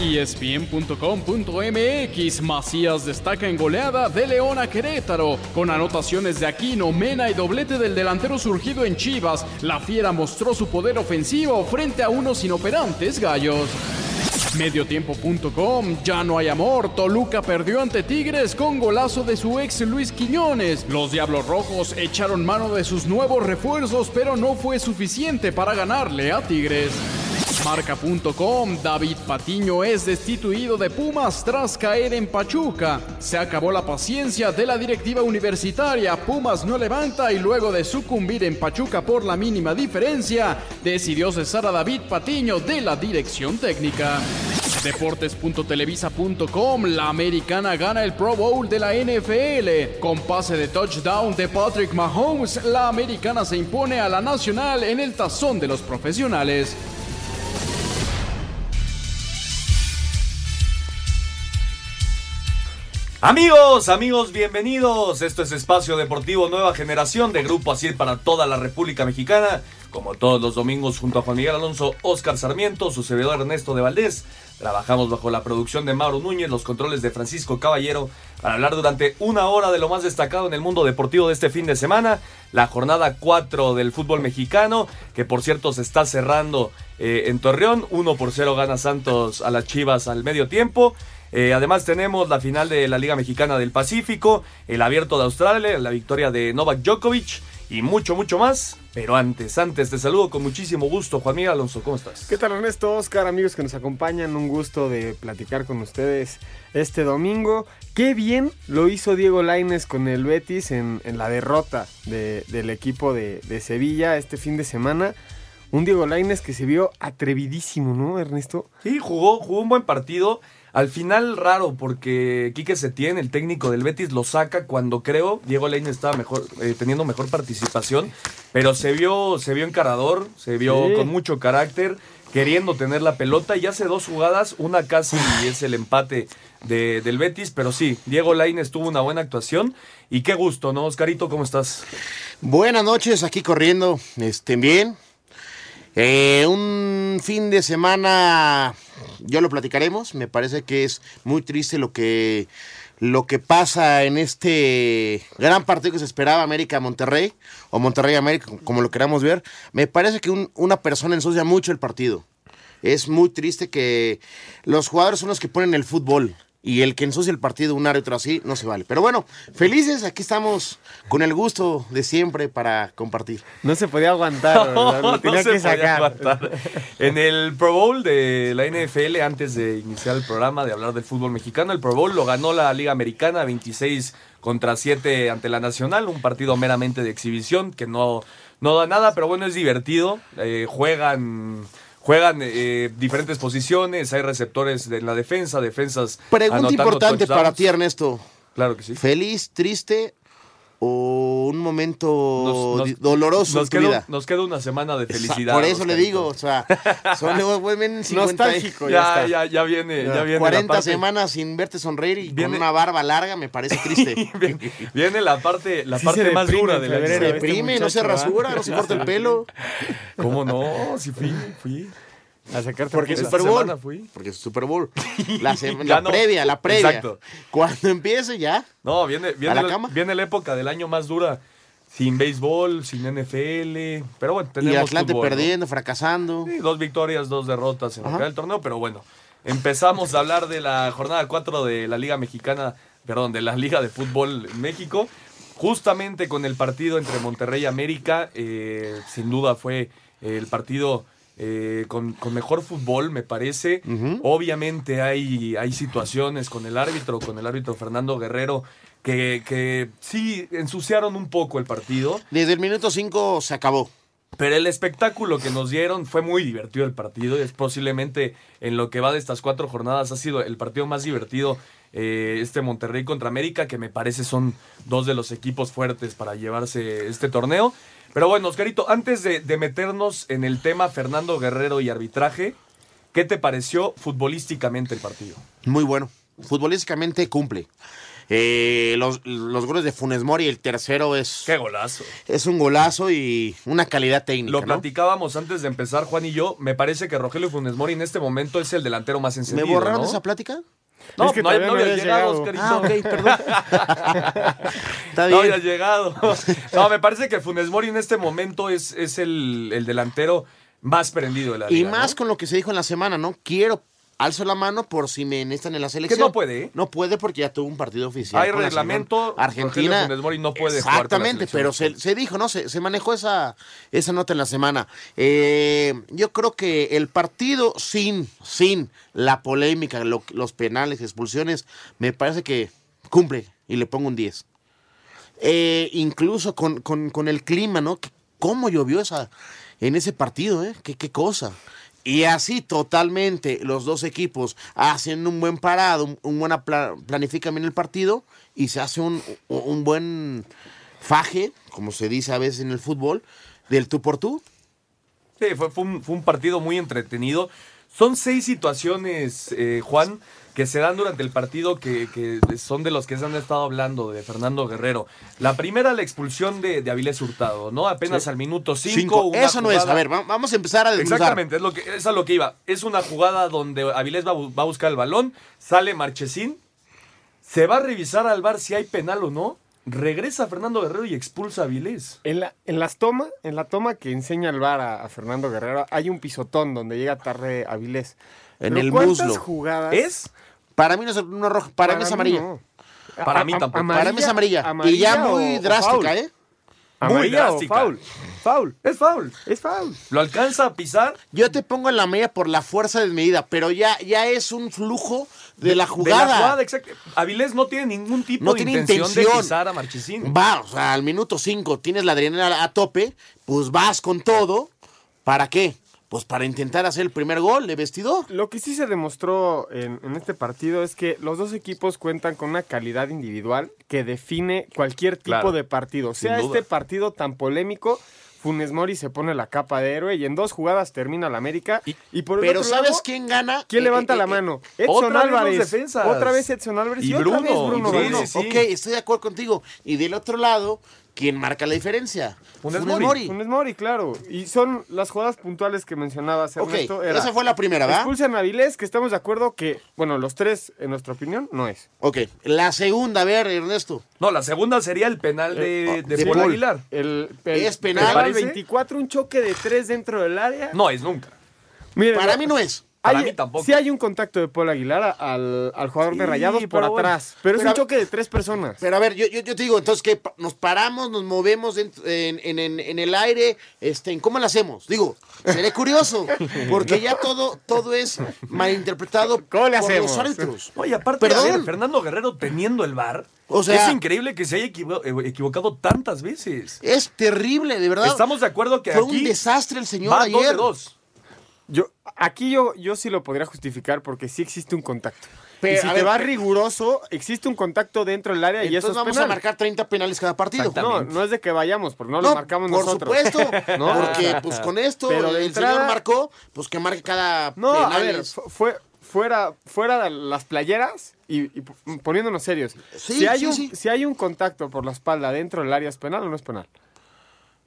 ESPN.com.mx Macías destaca en goleada de León a Querétaro. Con anotaciones de Aquino, Mena y doblete del delantero surgido en Chivas, la Fiera mostró su poder ofensivo frente a unos inoperantes gallos. Mediotiempo.com, ya no hay amor. Toluca perdió ante Tigres con golazo de su ex Luis Quiñones. Los Diablos Rojos echaron mano de sus nuevos refuerzos, pero no fue suficiente para ganarle a Tigres. Marca.com, David Patiño es destituido de Pumas tras caer en Pachuca. Se acabó la paciencia de la directiva universitaria. Pumas no levanta y luego de sucumbir en Pachuca por la mínima diferencia, decidió cesar a David Patiño de la dirección técnica. Deportes.televisa.com, la americana gana el Pro Bowl de la NFL. Con pase de touchdown de Patrick Mahomes, la americana se impone a la nacional en el tazón de los profesionales. Amigos, amigos, bienvenidos. Esto es Espacio Deportivo Nueva Generación de Grupo Asir para toda la República Mexicana. Como todos los domingos, junto a Juan Miguel Alonso, Oscar Sarmiento, su servidor Ernesto de Valdés. Trabajamos bajo la producción de Mauro Núñez, los controles de Francisco Caballero, para hablar durante una hora de lo más destacado en el mundo deportivo de este fin de semana. La jornada 4 del fútbol mexicano, que por cierto se está cerrando eh, en Torreón. 1 por 0 gana Santos a las Chivas al medio tiempo. Eh, además tenemos la final de la Liga Mexicana del Pacífico, el Abierto de Australia, la victoria de Novak Djokovic y mucho, mucho más. Pero antes, antes, te saludo con muchísimo gusto. Juan Miguel Alonso, ¿cómo estás? ¿Qué tal Ernesto, Oscar, amigos que nos acompañan? Un gusto de platicar con ustedes este domingo. Qué bien lo hizo Diego Laines con el Betis en, en la derrota de- del equipo de, de Sevilla este fin de semana. Un Diego Laines que se vio atrevidísimo, ¿no, Ernesto? Sí, jugó, jugó un buen partido. Al final raro porque Quique Setién, el técnico del Betis, lo saca cuando creo Diego Leine estaba mejor, eh, teniendo mejor participación, pero se vio, se vio encarador, se vio Sí. con mucho carácter, queriendo tener la pelota y hace dos jugadas, una casi es el empate de- del Betis, pero sí, Diego Lainez tuvo una buena actuación y qué gusto, ¿no? Oscarito, ¿cómo estás? Buenas noches, aquí corriendo. Estén bien. Eh, un fin de semana, yo lo platicaremos. Me parece que es muy triste lo que, lo que pasa en este gran partido que se esperaba América-Monterrey, o Monterrey-América, como lo queramos ver. Me parece que un- una persona ensucia mucho el partido. Es muy triste que los jugadores son los que ponen el fútbol. Y el que ensucia el partido, un árbitro así, no se vale. Pero bueno, felices, aquí estamos con el gusto de siempre para compartir. No se podía aguantar, No tenía que sacar. En el Pro Bowl de la NFL, antes de iniciar el programa de hablar del fútbol mexicano, el Pro Bowl lo ganó la Liga Americana 26 contra 7 ante la Nacional, un partido meramente de exhibición que no, no da nada, pero bueno, es divertido. Eh, juegan. Juegan eh, diferentes posiciones, hay receptores en la defensa, defensas. Pregunta importante touchdowns. para ti, Ernesto. Claro que sí. ¿Feliz, triste o un momento Nos- doloroso Nos en tu queda, vida? nos queda una semana de felicidad. Por eso le digo, o sea, son ven 50 Nostálgico, Ya, ya, ya, ya viene, ya, viene 40 la parte, semanas sin verte sonreír y Viene- con una barba larga me parece triste. viene, viene la parte, la Sí parte más deprime dura del año. febrero, Se este deprime, no se muchacho, rasura, no se corta el pelo. ¿Cómo no? Sí fui, fui. A sacarte Porque es Super Bowl. fui. Porque es Super Bowl. La, la no. previa, la previa. Exacto. Cuando empiece ya. No, viene, viene, la la, cama? viene la época del año más dura. Sin béisbol, sin NFL. Pero bueno, tenemos Y Atlante fútbol, ¿no? perdiendo, fracasando. Sí, dos victorias, dos derrotas en del torneo, pero bueno. Empezamos a hablar de la jornada 4 de la Liga Mexicana perdón, de la Liga de Fútbol México. Justamente con el partido entre Monterrey y América, eh, sin duda fue el partido eh, con, con mejor fútbol, me parece. Obviamente hay, hay situaciones con el árbitro, con el árbitro Fernando Guerrero, que, que sí ensuciaron un poco el partido. Desde el minuto 5 se acabó. Pero el espectáculo que nos dieron fue muy divertido el partido. Es posiblemente en lo que va de estas cuatro jornadas ha sido el partido más divertido. eh, este Monterrey contra América, que me parece son dos de los equipos fuertes para llevarse este torneo. Pero bueno, Oscarito, antes de, de meternos en el tema Fernando Guerrero y arbitraje, ¿qué te pareció futbolísticamente el partido? Muy bueno. Futbolísticamente cumple. Eh, los, los goles de Funes Mori, el tercero es, ¡Qué golazo! es un golazo y una calidad técnica. Lo ¿no? platicábamos antes de empezar, Juan y yo. Me parece que Rogelio Funes Mori en este momento es el delantero más ¿Me encendido. borraron ¿no? esa plática? No, Es que no, no no había habías llegado. Oscarito. Ah, ok, perdón. Está No bien. había llegado. No, me parece que Funes Mori en este momento es, es el, el delantero más prendido de la Y liga. más ¿no? con lo que se dijo en la semana, ¿no? Quiero, alzo la mano por si me necesitan en la selección. no puede, ¿eh? No puede porque ya tuvo un partido oficial. Hay reglamento, Argentina. Mori no puede Exactamente, pero se, se dijo, ¿no? Se, se manejó esa, esa nota en la semana. Eh, yo creo que el partido sin, sin la polémica, lo- los penales, expulsiones, me parece que cumple y le pongo un 10. Eh, incluso con, con- con el clima, ¿no? Que- ¿Cómo llovió esa, en ese partido, eh? ¿Qué, qué cosa? Y así totalmente los dos equipos hacen un buen parado, un, buena pla- planifican bien el partido y se hace un, un buen faje, como se dice a veces en el fútbol, del tú por tú. Sí, fue, fue un partido muy entretenido. Son seis situaciones, eh, Juan, que se dan durante el partido que, que son de los que se han estado hablando de Fernando Guerrero. La primera, la expulsión de, de Avilés Hurtado, ¿no? Apenas al minuto cinco. Cinco. una Eso no es. A ver, va- vamos a empezar a desglosar. Exactamente, es, lo que, es a lo que iba. Es una jugada donde Avilés va, va a buscar el balón, sale Marchesín, se va a revisar al bar si hay penal o no, regresa Fernando Guerrero y expulsa a Avilés. En la, en las tomas, en la toma que enseña el VAR a, a Fernando Guerrero, hay un pisotón donde llega tarde Avilés. En Pero el ¿cuántas muslo. jugadas? ¿Es? Para mí no es una roja, para, mí es amarilla. no. Para A- mí a- tampoco. Para mí es amarilla. y ya muy o- drástica, foul. ¿eh? Muy Amarilla o drástica. foul. Foul. Es foul. Es foul. Lo alcanza a pisar Yo te pongo en la media por la fuerza desmedida, pero ya, ya es un flujo de, la de jugada. la jugada, exacto. Avilés no tiene ningún tipo No de tiene intención, de pisar a Marchesín. Va, o sea, al minuto 5 tienes la adrenalina a tope, pues vas con todo. ¿Para qué? Pues para intentar hacer el primer gol de vestidor. Lo que sí se demostró en, en este partido es que los dos equipos cuentan con una calidad individual que define cualquier tipo Claro, de partido. Sea este partido tan polémico, Funes Mori se pone la capa de héroe y en dos jugadas termina la América. Y, por el Pero otro ¿sabes lado, quién gana? ¿Quién Eh, levanta eh, la eh, mano? Edson otra vez Álvarez. defensas. Otra vez Edson Álvarez y, Y otra Bruno, vez Bruno. y Bruno. sí, sí. Ok, estoy de acuerdo contigo. Y del otro lado, ¿quién marca la diferencia? Funes Mori. Funes Mori, claro. Y son las jugadas puntuales que mencionabas, Ok, Ernesto. era- esa fue la primera, ¿verdad? Expulsan a Avilés, que estamos de acuerdo que, bueno, los tres, en nuestra opinión, no es. Ok, la segunda, a ver, Ernesto. No, la segunda sería el penal de, de de Paul Paul. Aguilar. El, el- ¿Es penal? el ¿Parece? 24, un choque de tres dentro del área. No es nunca. Miren, Para mí no es. Para hay- mí tampoco. Sí hay un contacto de Paul Aguilar al, al jugador de Rayados por bueno. atrás. Pero, Pero- es un choque de tres personas. Pero a ver, yo, yo, yo te digo, entonces, que Nos paramos, nos movemos en, en- en- en el aire, este, ¿en ¿cómo lo hacemos? Digo, seré curioso, porque ya todo, todo es malinterpretado ¿Cómo le por hacemos? los árbitros. Oye, aparte, a Perdón. ver, Fernando Guerrero teniendo el bar. O sea- es increíble que se haya equivo- eh, equivocado tantas veces. Es terrible, de verdad. Estamos de acuerdo que Fue aquí un desastre el señor va ayer. dos de dos. Yo, aquí yo, yo sí lo podría justificar porque sí existe un contacto. Pero, y si a te ver, vas pe- riguroso, existe un contacto dentro del área y eso Entonces es vamos penal. a marcar 30 penales cada partido. No, no es de que vayamos, porque no, No, lo marcamos por nosotros. supuesto, No, porque pues con esto pero el de señor entrada- marcó, pues que marque cada No, a ver, fue fuera, fuera de las playeras y, poniéndonos serios. Sí, si, hay sí, un, sí. si hay un contacto por la espalda dentro del área, ¿es penal o no es penal?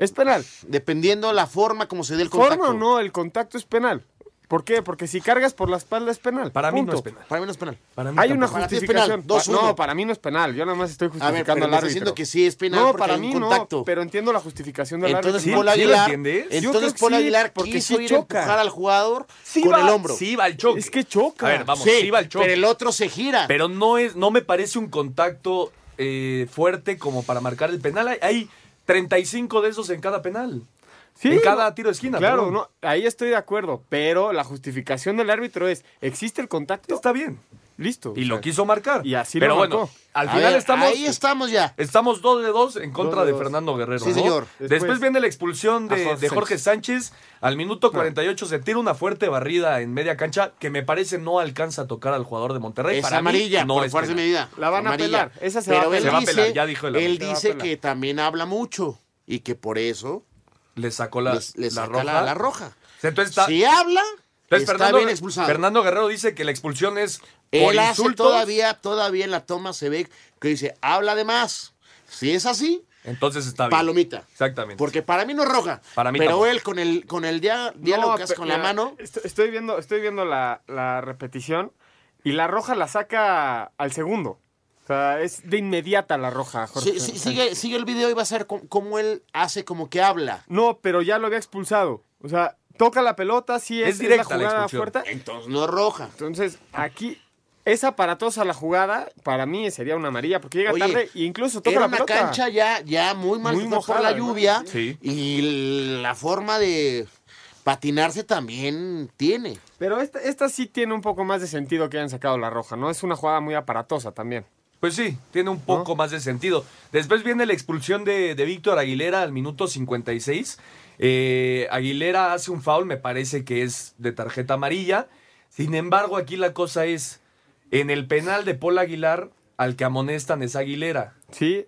Es penal. Dependiendo la forma como se dé el contacto. Forma o no, el contacto es penal. ¿Por qué? Porque si cargas por la espalda es penal. Para mí no punto. es penal. Para mí no es penal. Para mí Hay una tampoco. Para ti es penal, justificación. 2-1. no, para mí no es penal. Yo nada más estoy A ver, justificando pero al árbitro. diciendo que sí es penal no, porque para hay mí un contacto. no, pero entiendo la justificación del Entonces árbitro. Paul ¿sí lo Aguilar, entiendes? Yo creo entonces que Paul sí, Aguilar porque quiso sí ir a choca. empujar al jugador Sí con va- el hombro. Sí va al choque. Es que choca. A ver, vamos, sí, sí, va al choque. pero el otro se gira. Pero no es, no me parece un contacto eh, fuerte como para marcar el penal. Hay, hay 35 de esos en cada penal. Sí, en cada tiro de esquina. Claro, perdón. no, ahí estoy de acuerdo, pero la justificación del árbitro es, ¿existe el contacto? Está bien. Listo. Y o lo quiso marcar. Y así Pero lo bueno, marcó. al A final ver, estamos. Ahí estamos ya. Estamos 2 de 2 en contra Dos de. Fernando Guerrero. Sí, ¿no? señor. Después, Después- viene la expulsión de, Jorge de Jorge Sánchez. Al minuto 48 se tira una fuerte barrida en media cancha que me parece no alcanza a tocar al jugador de Monterrey. Es Para mí, amarilla, no por es fuerza medida. La van a apelar, esa se Pero va a él apelar. Se va a dice, apelar, ya dijo el Él dice que también habla mucho y que por eso Le sacó la, les- la saca roja. la, la roja. Entonces está, Si habla, entonces está Fernando, bien expulsado. Fernando Guerrero dice que la expulsión es Él hace insultos. todavía, todavía en la toma se ve que dice, habla de más. Si es así, Entonces está bien. palomita. Exactamente. Porque para mí no es roja. Para mí pero tampoco. él con el, con el diálogo No, que hace con la mano, est- Estoy viendo, estoy viendo la, la repetición y la roja la saca al segundo. O sea, es de inmediata la roja, Jorge. sí, sí, sigue, sigue el video y va a ser com- como él hace como que habla. No, pero ya lo había expulsado. O sea, toca la pelota, sí es, directa la la jugada expulsión. fuerte. Entonces no es roja. Entonces, aquí es aparatosa la jugada. Para mí sería una amarilla porque llega Oye, tarde e incluso toca Era la una pelota. cancha ya, ya muy mal Muy por la ¿no? lluvia Sí. y la forma de patinarse también tiene. Pero esta, esta sí tiene un poco más de sentido que hayan sacado la roja, ¿no? Es una jugada muy aparatosa también. Pues sí, tiene un poco más de sentido. Después viene la expulsión de, de Víctor Aguilera al minuto 56. Eh, Aguilera hace un foul, me parece que es de tarjeta amarilla. Sin embargo, aquí la cosa es, en el penal de Paul Aguilar, al que amonestan es Aguilera. Sí,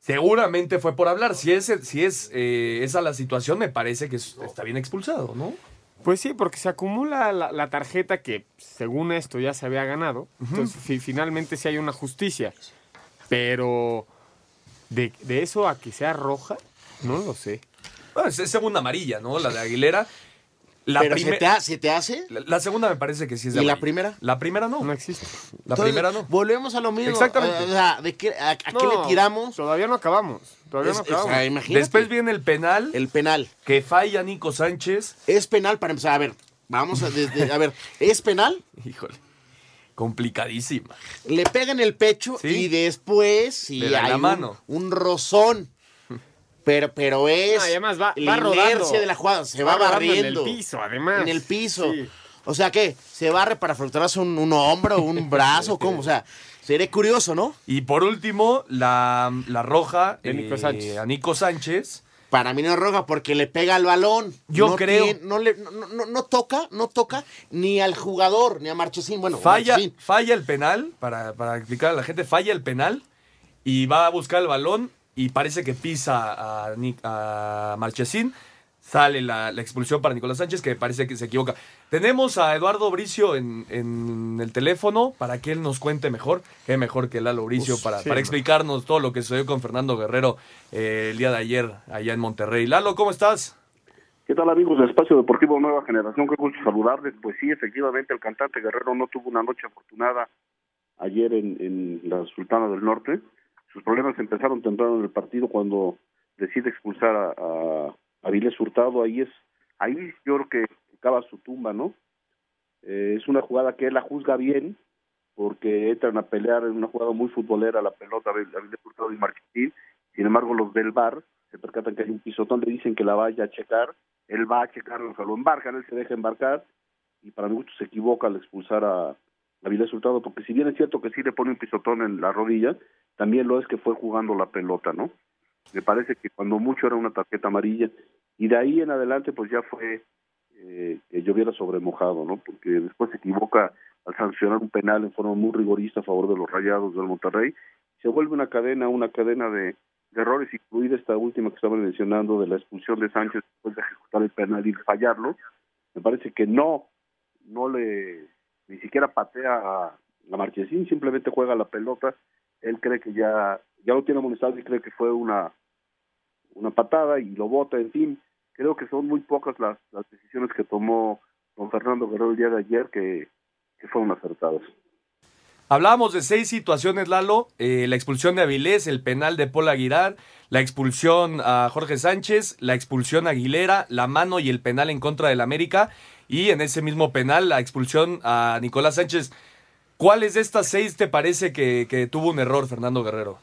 Seguramente fue por hablar. Si es, si es eh, esa la situación, me parece que es- está bien expulsado, ¿no? Pues sí, porque se acumula la, la tarjeta que, según esto, ya se había ganado. Entonces, fi- finalmente sí hay una justicia. Pero de, de eso a que sea roja, no lo sé. Bueno, es, es segunda amarilla, ¿no? La de Aguilera. La, Pero se, te ha- se te hace. la, la segunda me parece que sí es de ¿Y la primera? La primera no. No existe. La Entonces, primera no. Volvemos a lo mismo. Exactamente. O sea, ¿de qué, a, a qué le tiramos? Todavía no acabamos. Todavía Es- no es- acabamos. ah, imagínate. Después viene el penal el penal. que falla Nico Sánchez. Es penal para empezar. A ver, vamos a, desde, a ver, ¿es penal? Híjole. Complicadísima. Le pega en el pecho Sí. y después sí, Le da hay la un- mano. Un, rozón. Pero, pero es No, además va- la va rodando. de la jugada. Se va, barriendo. En el piso, además. En el piso. Sí. O sea, ¿qué? ¿Se barre para fracturarse un, un hombro, un brazo? ¿Cómo? O sea, sería curioso, ¿no? Y por último, la, la roja De Nico eh, Sánchez. a Nico Sánchez. Para mí no es roja porque le pega al balón. Yo No creo- tiene- no, le, no, no- no toca, no toca ni al jugador, ni a Marchesín. Bueno, Falla, Marchesín. falla el penal, para, para explicar a la gente, falla el penal y va a buscar el balón y parece que pisa a, Ni- a Marchesín. Sale la, la expulsión para Nicolás Sánchez, que parece que se equivoca. Tenemos a Eduardo Bricio en, en el teléfono para que él nos cuente mejor. Qué mejor que Lalo Bricio Uf, para, sí, para no. explicarnos todo lo que sucedió con Fernando Guerrero eh, el día de ayer allá en Monterrey. Lalo, ¿cómo estás? ¿Qué tal amigos del Espacio Deportivo Nueva Generación? Qué gusto saludarles. Pues sí, efectivamente el cantante Guerrero no tuvo una noche afortunada ayer en, en la Sultana del Norte. Sus problemas empezaron temprano en el partido cuando decide expulsar a, a, a Hurtado. Ahí es, ahí yo creo que acaba su tumba, ¿no? Eh, es una jugada que él la juzga bien porque entran a pelear en una jugada muy futbolera la pelota de Avilés Hurtado y Marchitín. Sin embargo, los del bar se percatan que hay un pisotón, le dicen que la vaya a checar, él va a checarlo, o sea, lo embarcan, él se deja embarcar, y para mi gusto se equivoca al expulsar a Avilés Hurtado, porque si bien es cierto que sí le pone un pisotón en la rodilla, también lo es que fue jugando la pelota, ¿no? Me parece que cuando mucho era una tarjeta amarilla, y de ahí en adelante pues ya fue eh, que lloviera sobre mojado, ¿no? Porque después se equivoca al sancionar un penal en forma muy rigorista a favor de los Rayados del Monterrey, se vuelve una cadena, una cadena de, errores, incluida esta última que estaban mencionando de la expulsión de Sánchez después de ejecutar el penal y fallarlo. Me parece que no, no le, ni siquiera patea a, a Marchesín, simplemente juega la pelota. Él cree que ya, ya lo tiene amonestado y cree que fue una, una patada y lo bota, en fin. Creo que son muy pocas las, las decisiones que tomó con Fernando Guerrero el día de ayer que, fueron acertados. Hablábamos de seis situaciones, Lalo. Eh, la expulsión de Avilés, el penal de Paul Aguilar, la expulsión a Jorge Sánchez, la expulsión a Aguilera, la mano y el penal en contra del América. Y en ese mismo penal, la expulsión a Nicolás Sánchez. ¿Cuáles de estas seis te parece que, que tuvo un error, Fernando Guerrero?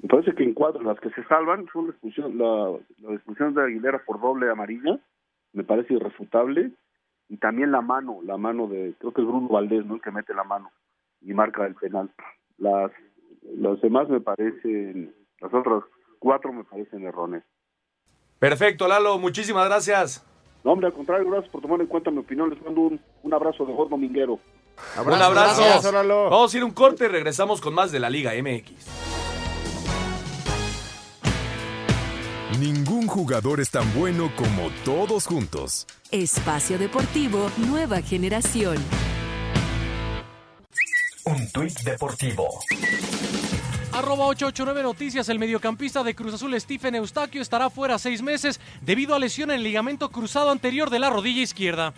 Me parece que en cuatro, las que se salvan son la expulsión, la, la expulsión de Aguilera por doble amarilla, me parece irrefutable. Y también la mano, la mano de, creo que es Bruno Valdés, ¿no? El que mete la mano y marca el penal. Las, las demás me parecen, las otras cuatro me parecen erróneas. Perfecto, Lalo, muchísimas gracias. No, hombre, al contrario, gracias por tomar en cuenta mi opinión. Les mando un, un abrazo de gordo un abrazo. Vamos a ir un corte y regresamos con más de la Liga MX. Ningún jugador es tan bueno como todos juntos. Espacio Deportivo Nueva Generación. Un tuit deportivo. Arroba 889 Noticias, el mediocampista de Cruz Azul Stephen Eustaquio estará fuera seis meses debido a lesión en el ligamento cruzado anterior de la rodilla izquierda.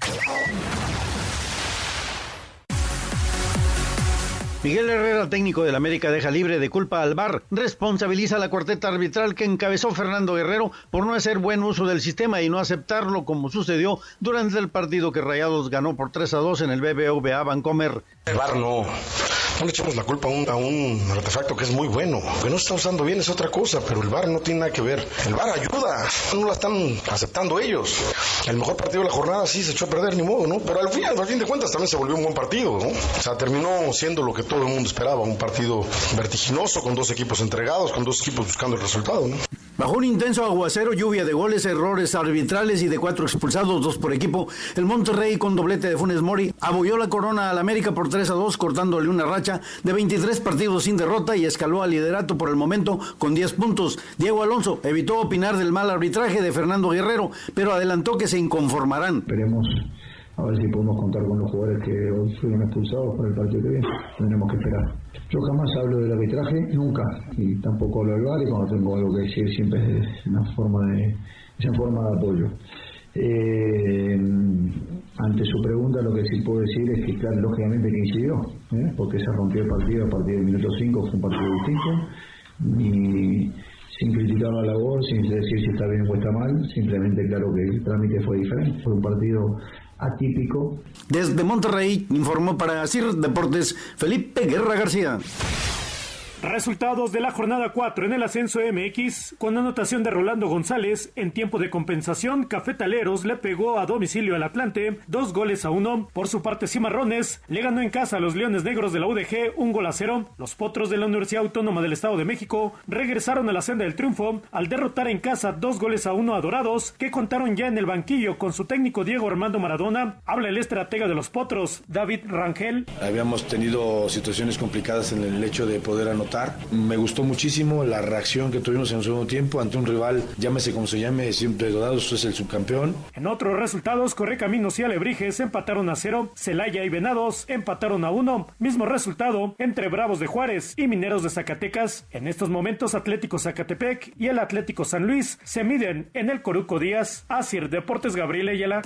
Miguel Herrera, técnico del América, deja libre de culpa al VAR. Responsabiliza a la cuarteta arbitral que encabezó Fernando Guerrero por no hacer buen uso del sistema y no aceptarlo como sucedió durante el partido que Rayados ganó por 3 a 2 en el BBVA Vancomer. El VAR no, no le echamos la culpa a un, a un artefacto que es muy bueno. Que no está usando bien es otra cosa, pero el VAR no tiene nada que ver. El VAR ayuda, no la están aceptando ellos. El mejor partido de la jornada sí se echó a perder, ni modo, ¿no? Pero al fin, al fin de cuentas también se volvió un buen partido, ¿no? O sea, terminó siendo lo que todo el mundo esperaba, un partido vertiginoso, con dos equipos entregados, con dos equipos buscando el resultado, ¿no? Bajo un intenso aguacero, lluvia de goles, errores arbitrales y de cuatro expulsados, dos por equipo, el Monterrey con doblete de Funes Mori abolló la corona al América por 3 a 2, cortándole una racha de 23 partidos sin derrota y escaló al liderato por el momento con 10 puntos. Diego Alonso evitó opinar del mal arbitraje de Fernando Guerrero, pero adelantó que se inconformarán. Esperemos a ver si podemos contar con los jugadores que hoy fueron expulsados para el partido que viene. Tendremos que esperar. Yo jamás hablo del arbitraje, nunca, y tampoco hablo del VAR, y cuando tengo algo que decir siempre es una forma de, es en forma de apoyo. Eh, ante su pregunta lo que sí puedo decir es que claro, lógicamente que incidió, ¿eh? porque se rompió el partido a partir del minuto 5, fue un partido distinto, y sin criticar la labor, sin decir si está bien o está mal, simplemente claro que el trámite fue diferente, fue un partido atípico. Desde Monterrey informó para CIR Deportes Felipe Guerra García. Resultados de la jornada 4 en el ascenso MX, con anotación de Rolando González, en tiempo de compensación, Cafetaleros le pegó a domicilio al Atlante, dos goles a uno. Por su parte, Cimarrones le ganó en casa a los Leones Negros de la UDG, un gol a cero. Los Potros de la Universidad Autónoma del Estado de México regresaron a la senda del triunfo al derrotar en casa dos goles a uno a Dorados, que contaron ya en el banquillo con su técnico Diego Armando Maradona. Habla el estratega de los Potros, David Rangel. Habíamos tenido situaciones complicadas en el hecho de poder anotar me gustó muchísimo la reacción que tuvimos en el segundo tiempo ante un rival, llámese como se llame, siempre Dorados es el subcampeón. En otros resultados, Correcaminos y Alebrijes empataron a cero, Celaya y Venados empataron a uno, mismo resultado entre Bravos de Juárez y Mineros de Zacatecas. En estos momentos, Atlético Zacatepec y el Atlético San Luis se miden en el Coruco Díaz. Asir Deportes Gabriel Ayala.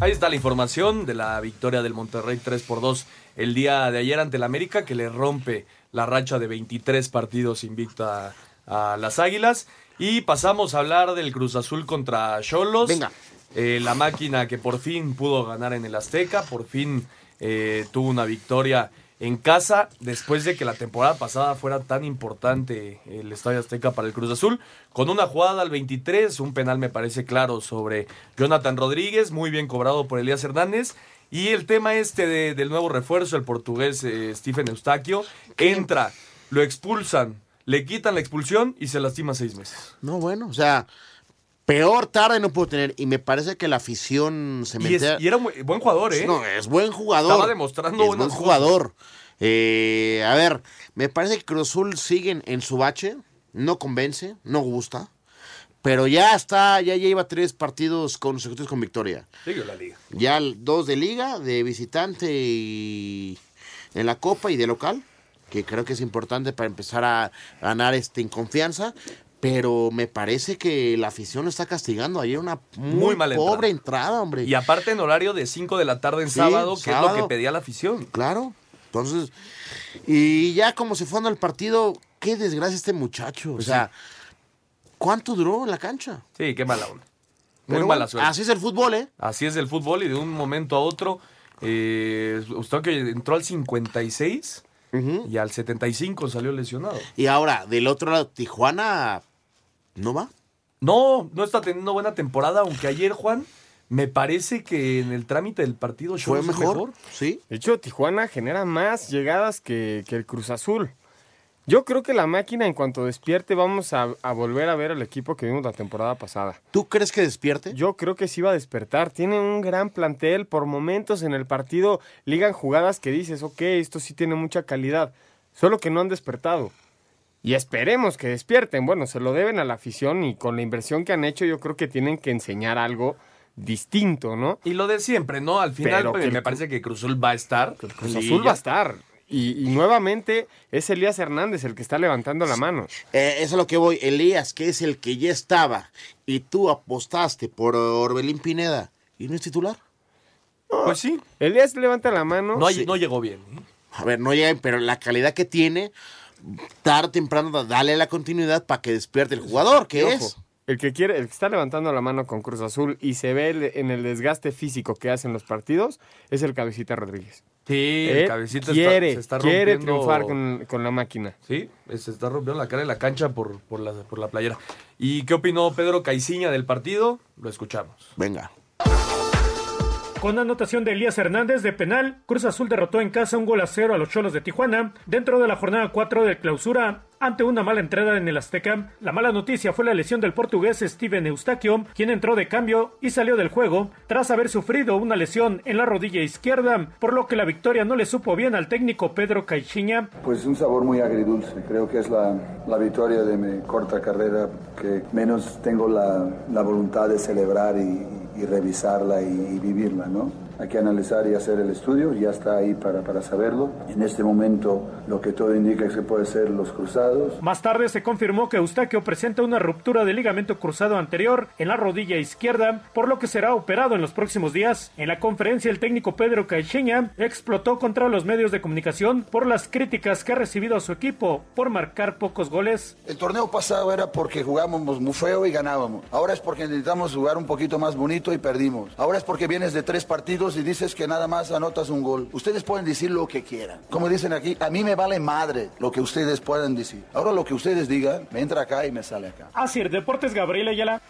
Ahí está la información de la victoria del Monterrey 3 por 2 el día de ayer ante el América que le rompe la racha de 23 partidos invicta a, las Águilas. Y pasamos a hablar del Cruz Azul contra Cholos. Venga. Eh, la máquina que por fin pudo ganar en el Azteca, por fin eh, tuvo una victoria en casa después de que la temporada pasada fuera tan importante el Estadio Azteca para el Cruz Azul, con una jugada al 23, un penal me parece claro sobre Jonathan Rodríguez, muy bien cobrado por Elías Hernández, y el tema este de, del nuevo refuerzo, el portugués eh, Stephen Eustaquio, entra, lo expulsan, le quitan la expulsión y se lastima seis meses. No, bueno, o sea, peor tarde no puedo tener. Y me parece que la afición se Y, mete. es- y era muy- buen jugador, ¿eh? No, es buen jugador. Estaba demostrando es buen jugador. Eh, a ver, me parece que Cruz Azul sigue en, en su bache. No convence, no gusta. Pero ya está, ya lleva tres partidos consecutivos con victoria. Sigue la liga. Ya dos de liga, de visitante y en la copa y de local, que creo que es importante para empezar a ganar este en confianza. Pero me parece que la afición está castigando. Ayer una muy, Muy mala pobre entrada. hombre. Y aparte en horario de 5 de la tarde en Sí, sábado, que es lo que pedía la afición. Claro. Entonces, y ya como se fue el partido, qué desgracia este muchacho. O sea, ¿cuánto duró en la cancha? Sí, qué mala onda. Muy Pero mala suerte. Así es el fútbol, ¿eh? Así es el fútbol y de un momento a otro, eh, que entró al 56 y al 75 salió lesionado. Y ahora, del otro lado, Tijuana, ¿no va? No, no está teniendo buena temporada, aunque ayer, Juan, me parece que en el trámite del partido Fue es mejor, sí. De hecho, Tijuana genera más llegadas que, que el Cruz Azul. Yo creo que la máquina, en cuanto despierte, vamos a, a volver a ver al equipo que vimos la temporada pasada. ¿Tú crees que despierte? Yo creo que sí va a despertar. Tiene un gran plantel. Por momentos en el partido ligan jugadas que dices, ok, esto sí tiene mucha calidad. Solo que no han despertado. Y esperemos que despierten. Bueno, se lo deben a la afición y con la inversión que han hecho, yo creo que tienen que enseñar algo distinto, ¿no? Y lo de siempre, ¿no? Al final pues, que el me parece que Cruzul va a estar. Cruz Azul va a estar. Y, y nuevamente es Elías Hernández el que está levantando la mano. Eh, eso es a lo que voy. Elías, que es el que ya estaba, y tú apostaste por Orbelín Pineda, ¿y no es titular? Pues sí. Elías levanta la mano. No, Sí. no llegó bien. ¿eh? A ver, no llega, pero la calidad que tiene, tarde o temprano, dale la continuidad para que despierte el jugador, que ojo, es. El que quiere, el que está levantando la mano con Cruz Azul y se ve el- en el desgaste físico que hacen los partidos es el Cabecita Rodríguez. Sí, Él el cabecita está- quiere, se está quiere rompiendo- triunfar con, con la máquina. Sí, se está rompiendo la cara en la cancha por, por, la, por la playera. ¿Y qué opinó Pedro Caiciña del partido? Lo escuchamos. Venga. Con anotación de Elías Hernández de penal, Cruz Azul derrotó en casa un gol a cero a los Cholos de Tijuana dentro de la jornada 4 de clausura ante una mala entrada en el Azteca. La mala noticia fue la lesión del portugués Steven Eustaquio, quien entró de cambio y salió del juego tras haber sufrido una lesión en la rodilla izquierda, por lo que la victoria no le supo bien al técnico Pedro Caixinha. Pues un sabor muy agridulce. Creo que es la, la victoria de mi corta carrera que menos tengo la, la voluntad de celebrar y, y revisarla y, y vivirla, ¿no? Hay que analizar y hacer el estudio, ya está ahí para, para saberlo. En este momento lo que todo indica es que puede ser los cruzados. Más tarde se confirmó que Eustaquio presenta una ruptura del ligamento cruzado anterior en la rodilla izquierda, por lo que será operado en los próximos días. En la conferencia, el técnico Pedro Caixinha explotó contra los medios de comunicación por las críticas que ha recibido a su equipo por marcar pocos goles. El torneo pasado era porque jugábamos muy feo y ganábamos. Ahora es porque necesitamos jugar un poquito más bonito y perdimos. Ahora es porque vienes de tres partidos y dices que nada más anotas un gol. Ustedes pueden decir lo que quieran. Como dicen aquí, a mí me vale madre lo que ustedes puedan decir. Ahora lo que ustedes digan, me entra acá y me sale acá. Así, Deportes Gabriel Ayala.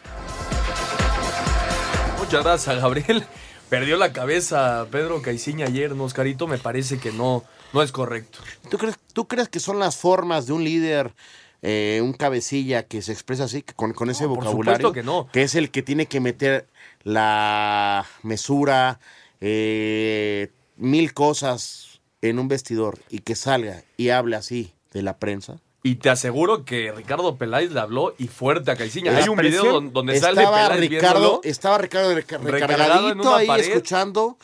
Muchas gracias, Gabriel. Perdió la cabeza Pedro Caiciña ayer, ¿no, Oscarito? Me parece que no, no es correcto. ¿Tú crees, ¿Tú crees que son las formas de un líder, eh, un cabecilla que se expresa así, con, con ese por vocabulario? supuesto que no. Que es el que tiene que meter la mesura, eh, mil cosas en un vestidor y que salga y hable así de la prensa. Y te aseguro que Ricardo Peláez le habló y fuerte a Caiciña. Hay un video don- donde sale estaba Peláez Ricardo, viéndolo. estaba Ricardo reca- recargadito ahí pared. escuchando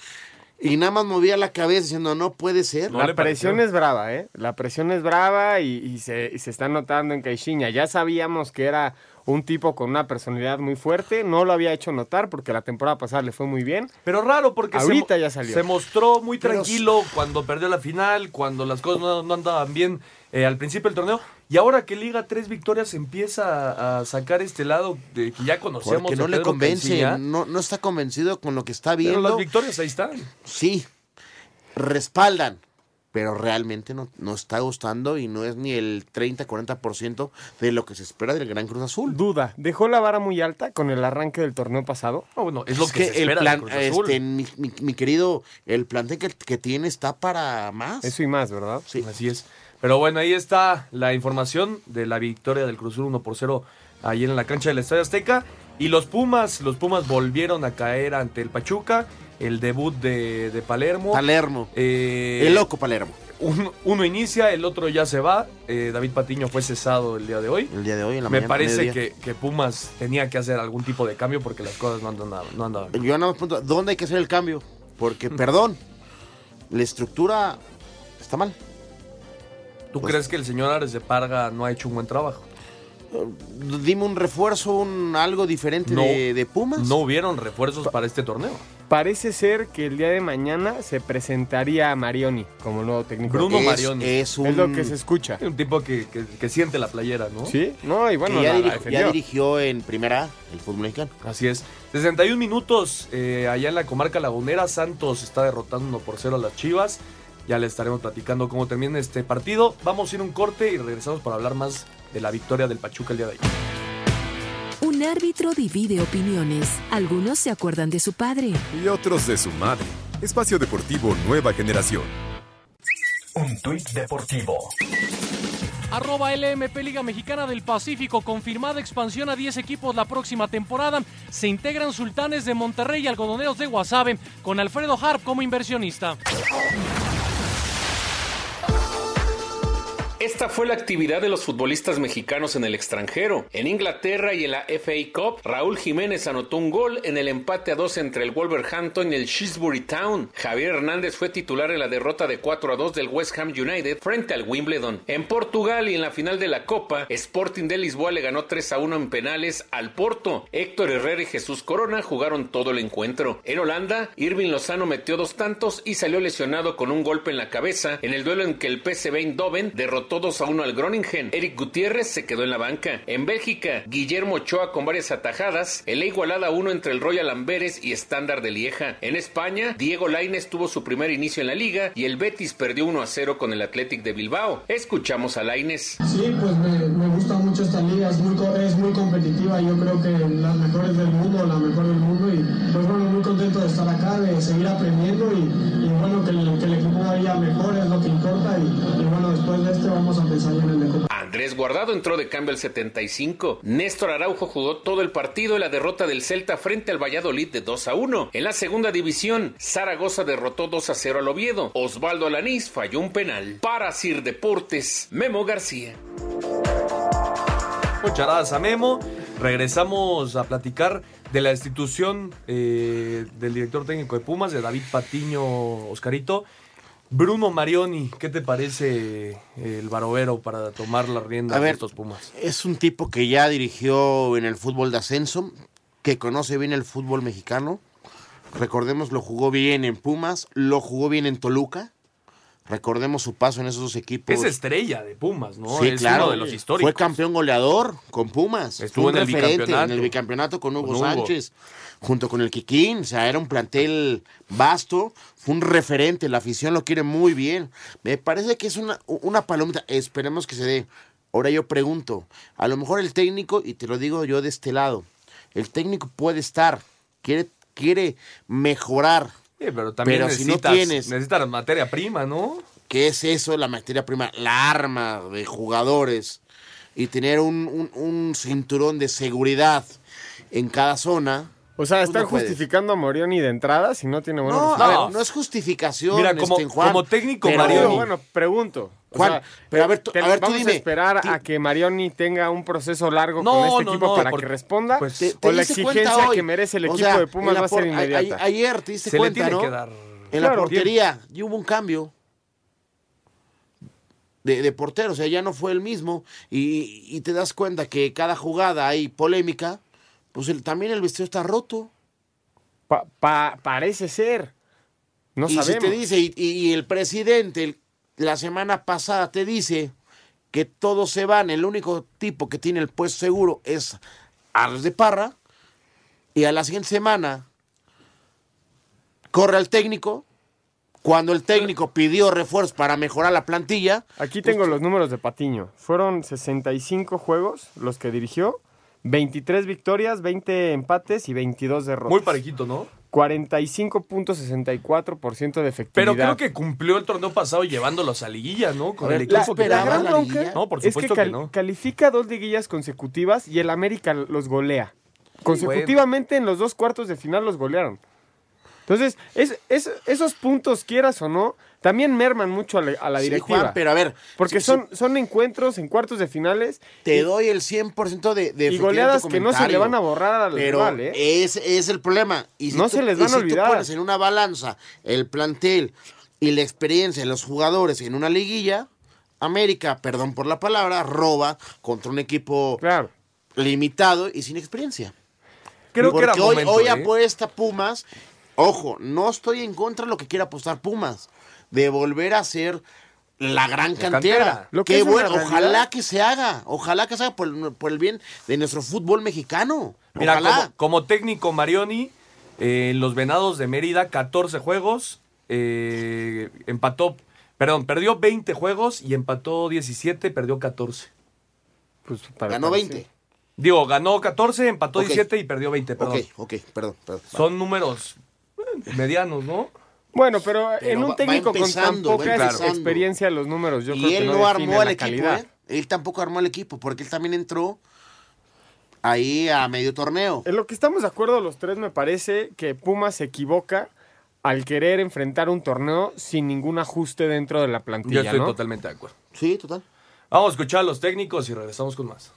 y nada más movía la cabeza diciendo no puede ser. la presión es brava, ¿eh? La presión es brava y, y se, y se está notando en Caixinha. Ya sabíamos que era un tipo con una personalidad muy fuerte. No lo había hecho notar porque la temporada pasada le fue muy bien. Pero raro porque se ahorita mo- ya salió. se mostró muy Pero- tranquilo cuando perdió la final, cuando las cosas no, no andaban bien eh, al principio del torneo. Y ahora que Liga tres victorias empieza a, sacar este lado de que ya conocemos. Porque no le convence, no, no está convencido con lo que está Pero viendo. las victorias ahí están. Sí, respaldan, pero realmente no, no está gustando y no es ni el 30-40% de lo que se espera del Gran Cruz Azul. Duda, ¿dejó la vara muy alta con el arranque del torneo pasado? No, bueno, es lo que, se el espera plan, de Cruz Azul. este, mi, mi- mi querido, el plantel que, que tiene está para más. Eso y más, ¿verdad? Sí. Así es. Pero bueno, ahí está la información de la victoria del Cruz Azul 1 por 0 ayer en la cancha del Estadio Azteca. Y los Pumas, los Pumas volvieron a caer ante el Pachuca. El debut de, de Palermo. Palermo. Eh, el loco Palermo. un- uno inicia, el otro ya se va. Eh, David Patiño fue cesado el día de hoy. El día de hoy, en la Me mañana, parece que, que Pumas tenía que hacer algún tipo de cambio porque las cosas no andaban. No andaban. Yo nada más pregunto, ¿dónde hay que hacer el cambio? Porque, perdón, la estructura está mal. ¿Tú Pues- crees que el señor Ares de Parga no ha hecho un buen trabajo? Dime un refuerzo, un algo diferente No. de, de Pumas. No hubieron refuerzos para este torneo. Parece ser que el día de mañana se presentaría a Marioni como nuevo técnico. Bruno Es- Marioni. Es, lo que se escucha. Un tipo que, que- que siente la playera, ¿no? Sí, no, y bueno, ya, la- la dirigió, defendió. ya dirigió en Primera A el fútbol mexicano. Así es. 61 minutos eh, allá en la comarca lagunera. Santos está derrotando 1 por 0 a las Chivas. Ya le estaremos platicando cómo termina este partido. Vamos a ir a un corte y regresamos para hablar más de la victoria del Pachuca el día de ayer. Un árbitro divide opiniones. Algunos se acuerdan de su padre. Y otros de su madre. Espacio Deportivo Nueva Generación. Un tuit deportivo. Arroba LMP Liga Mexicana del Pacífico, confirmada expansión a 10 equipos la próxima temporada. Se integran Sultanes de Monterrey y Algodoneros de Guasave, con Alfredo Harp como inversionista. Esta fue la actividad de los futbolistas mexicanos en el extranjero. En Inglaterra y en la FA Cup, Raúl Jiménez anotó un gol en el empate a dos entre el Wolverhampton y el Shrewsbury Town. Javier Hernández fue titular en la derrota de 4 a 2 del West Ham United frente al Wimbledon. En Portugal y en la final de la Copa, Sporting de Lisboa le ganó 3 a 1 en penales al Porto. Héctor Herrera y Jesús Corona jugaron todo el encuentro. En Holanda, Irving Lozano metió dos tantos y salió lesionado con un golpe en la cabeza en el duelo en que el PSV Eindhoven derrotó 2 a 1 al Groningen. Eric Gutiérrez se quedó en la banca. En Bélgica, Guillermo Ochoa con varias atajadas. El igualada 1 entre el Royal Amberes y Estándar de Lieja. En España, Diego Lainez tuvo su primer inicio en la liga y el Betis perdió 1 a 0 con el Athletic de Bilbao. Escuchamos a Lainez. Sí, pues me gusta mucho esta liga, es muy, competitiva, yo creo que las mejores del mundo, la mejor del mundo y pues bueno, muy contento de estar acá, de seguir aprendiendo y, bueno, que el, equipo vaya mejor es lo que importa y, bueno, después de este vamos a pensar en el de Copa. Andrés Guardado entró de cambio al 75. Néstor Araujo jugó todo el partido en la derrota del Celta frente al Valladolid de 2 a 1. En la segunda división, Zaragoza derrotó 2 a 0 al Oviedo. Osvaldo Alanís falló un penal. Para Sir Deportes, Memo García. Mucharadas a Memo. Regresamos a platicar de la destitución eh, del director técnico de Pumas, de David Patiño Oscarito. Bruno Marioni, ¿qué te parece eh, el barovero para tomar la rienda A de estos Pumas? Es un tipo que ya dirigió en el fútbol de ascenso, que conoce bien el fútbol mexicano. Recordemos, lo jugó bien en Pumas, lo jugó bien en Toluca. Recordemos su paso en esos dos equipos. Es estrella de Pumas, ¿no? Sí, es claro. uno de los históricos. Fue campeón goleador con Pumas. Estuvo Fue un en el referente bicampeonato. en el bicampeonato con Hugo, Con Hugo. Sánchez, junto con el Kikín. O sea, era un plantel vasto. Fue un referente. La afición lo quiere muy bien. Me parece que es una, una palomita. Esperemos que se dé. Ahora yo pregunto, a lo mejor el técnico, y te lo digo yo de este lado, el técnico puede estar, quiere, quiere mejorar. Sí, pero también Pero si no necesitas, tienes- necesitas materia prima, ¿no? ¿Qué es eso? La materia prima, la arma de jugadores y tener un, un- un cinturón de seguridad en cada zona. O sea, están no puedes. justificando a Morioni de entrada si no tiene buenos No, a resultados. ver, no es justificación. Mira, como- este, Juan, como técnico, pero- Marioni- Bueno, pregunto. O sea, pero a ver, tú, te- a ver, tú vamos dime. a esperar a que Marioni tenga un proceso largo No, con este no, equipo no, para porque- que responda pues, te- o te la diste cuenta exigencia hoy. que merece el O equipo sea, de Pumas la va a ser a- a- inmediata. ayer te diste Se le cuenta, tiene ¿no? que dar- En la portería y hubo un cambio de, de portero, o sea, ya no fue el mismo y, y te das cuenta que cada jugada hay polémica, pues el- también el vestido está roto. Pa- pa- parece ser. No y sabemos. si te dice, y, y el presidente el- la semana pasada te dice que todos se van, el único tipo que tiene el puesto seguro es Ars de Parra, y a la siguiente semana corre al técnico, cuando el técnico pidió refuerzos para mejorar la plantilla. Aquí tengo los números de Patiño. Fueron 65 juegos los que dirigió, 23 victorias, 20 empates y 22 derrotas. Muy parejito, ¿no? 45.64% de efectividad. Pero creo que cumplió el torneo pasado llevándolos a liguilla, ¿no? Con el ver, la, equipo que la gran bronca No, por es que supuesto que, cal- no. califica dos liguillas consecutivas y el América los golea. Consecutivamente en los dos cuartos de final los golearon. Entonces, es, es- esos puntos, quieras o no, también merman mucho a la, a la Sí, directiva. Juan, pero a ver, Porque si- son, son encuentros en cuartos de finales. Te y- doy el 100% de, de Y goleadas que no se le van a borrar Pero rival, ¿eh? ese es el problema. Y si No tú- se les y van a si tú olvidar. pones en una balanza el plantel y la experiencia de los jugadores en una liguilla, América, perdón por la palabra, roba contra un equipo limitado y sin experiencia. Creo que era hoy, momento, hoy ¿eh? apuesta Pumas. Ojo, no estoy en contra de lo que quiera apostar Pumas. De volver a ser la gran La cantera. cantera. Lo que Qué bueno, realidad- ojalá que se haga. Ojalá que se haga por, el- por el bien de nuestro fútbol mexicano. Mira, ojalá. como, como técnico Marioni, eh, en los Venados de Mérida, 14 juegos, eh, empató, perdón, perdió 20 juegos y empató 17, perdió 14. Pues Ganó 20. Digo, ganó 14, empató Ok. 17 y perdió 20, perdón. Ok, ok, perdón, perdón. Son números medianos, ¿no? Bueno, pero, Pero en un técnico con tan poca empezando. experiencia, los números yo y creo que él no, armó al equipo. ¿eh? Él tampoco armó el equipo, porque él también entró ahí a medio torneo. En lo que estamos de acuerdo los tres, me parece que Pumas se equivoca al querer enfrentar un torneo sin ningún ajuste dentro de la plantilla, Yo estoy ¿no? totalmente de acuerdo. Sí, total. Vamos a escuchar a los técnicos y regresamos con más.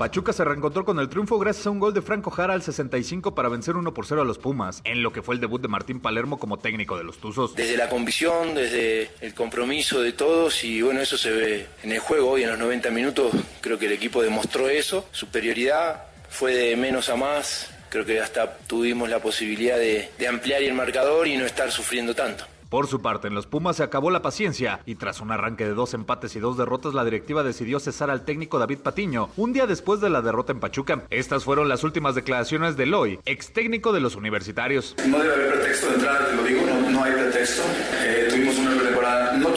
Pachuca se reencontró con el triunfo gracias a un gol de Franco Jara al 65 para vencer 1 por 0 a los Pumas, en lo que fue el debut de Martín Palermo como técnico de los Tuzos. Desde la convicción, desde el compromiso de todos y bueno, eso se ve en el juego hoy en los 90 minutos, creo que el equipo demostró eso, superioridad, fue de menos a más, creo que hasta tuvimos la posibilidad de, de ampliar el marcador y no estar sufriendo tanto. Por su parte, en los Pumas se acabó la paciencia y tras un arranque de dos empates y dos derrotas, la directiva decidió cesar al técnico David Patiño un día después de la derrota en Pachuca. Estas fueron las últimas declaraciones de Loy, ex técnico de los universitarios. No debe haber pretexto de entrada, te lo digo, no, hay pretexto. Eh, tuvimos una pretemporada, no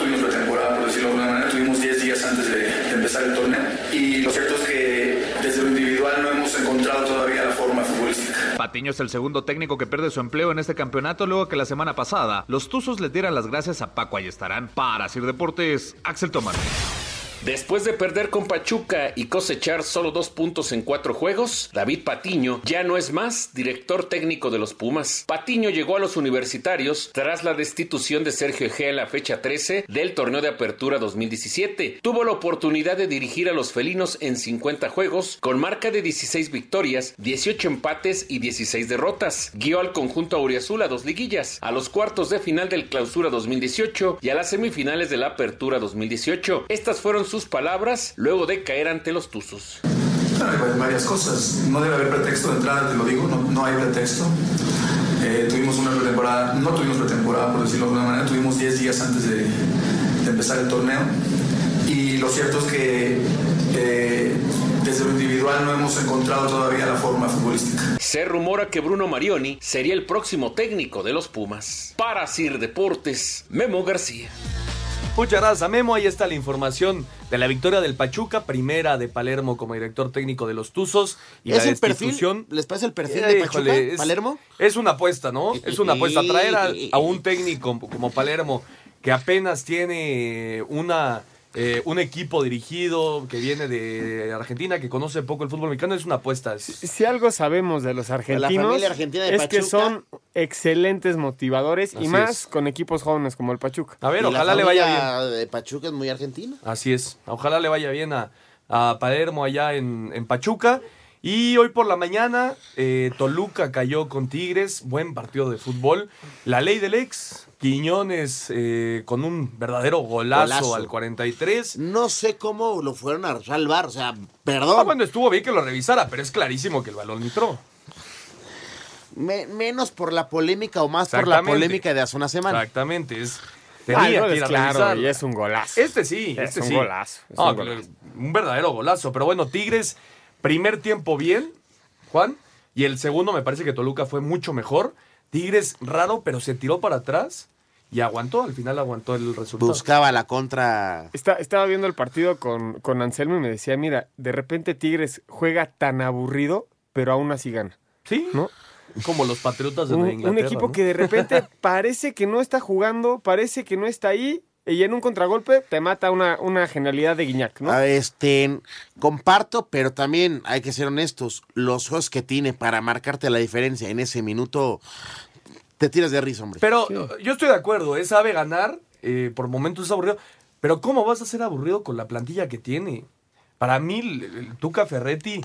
Patiño es el segundo técnico que pierde su empleo en este campeonato luego que la semana pasada los Tuzos les dieran las gracias a Paco Ayestarán. Para Sir Deportes, Axel Tomás. Después de perder con Pachuca y cosechar solo dos puntos en cuatro juegos, David Patiño ya no es más director técnico de los Pumas. Patiño llegó a los universitarios tras la destitución de Sergio Egea en la fecha 13 del torneo de apertura 2017. Tuvo la oportunidad de dirigir a los felinos en 50 juegos con marca de 16 victorias, 18 empates y 16 derrotas. Guió al conjunto auriazul a dos liguillas, a los cuartos de final del clausura 2018 y a las semifinales de la apertura 2018. Estas fueron sus palabras luego de caer ante los Tuzos. Hay varias cosas. No debe haber pretexto de entrada, te lo digo, no, no hay pretexto. Eh, tuvimos una pretemporada, no tuvimos pretemporada, por decirlo de alguna manera, tuvimos 10 días antes de, de empezar el torneo. Y lo cierto es que eh, desde lo individual no hemos encontrado todavía la forma futbolística. Se rumora que Bruno Marioni sería el próximo técnico de los Pumas. Para Sir Deportes, Memo García. Muchas gracias, Memo. Ahí está la información de la victoria del Pachuca, primera de Palermo como director técnico de los Tuzos. Y ¿Es la el perfil? ¿Les parece el perfil Eh, de Pachuca, híjole, es- Palermo? Es una apuesta, ¿no? Es una apuesta. Traer a, a un técnico como Palermo que apenas tiene una eh, un equipo dirigido que viene de Argentina, que conoce poco el fútbol mexicano, es una apuesta. Es- Si algo sabemos de los argentinos familia argentina de es que son excelentes motivadores Así y más es. con equipos jóvenes como el Pachuca. A ver, Y la ojalá le vaya bien. de Pachuca es muy argentina. Así es. Ojalá le vaya bien a, a Palermo allá en, en Pachuca. Y hoy por la mañana, eh, Toluca cayó con Tigres. Buen partido de fútbol. La ley del ex. Quiñones eh, con un verdadero golazo, Golazo. al 43. No sé cómo lo fueron a salvar, o sea, perdón. Ah, bueno, estuvo bien que lo revisara, pero es clarísimo que el balón entró. Me- menos por la polémica o más por la polémica de hace una semana. Exactamente. Es, Ah, tenía no, que es ir a claro, revisar. y es un golazo. Este sí, Es este un sí. golazo, es No, un golazo. un verdadero golazo. Pero bueno, Tigres, primer tiempo bien, Juan. Y el segundo me parece que Toluca fue mucho mejor. Tigres raro, pero se tiró para atrás y aguantó. Al final aguantó el resultado. Buscaba la contra. Está- estaba viendo el partido con, con Anselmo y me decía, mira, de repente Tigres juega tan aburrido, pero aún así gana. Sí. ¿No? Como los Patriotas de Un, Inglaterra. un equipo ¿no? que de repente parece que no está jugando, parece que no está ahí, y en un contragolpe te mata una, una genialidad de Guiñac, ¿no? Ah, Este, comparto, pero también hay que ser honestos. Los juegos que tiene para marcarte la diferencia en ese minuto, te tiras de risa, hombre. Pero yo estoy de acuerdo, es sabe ganar, eh, por momentos es aburrido. Pero ¿cómo vas a ser aburrido con la plantilla que tiene? Para mí, el, el Tuca Ferretti,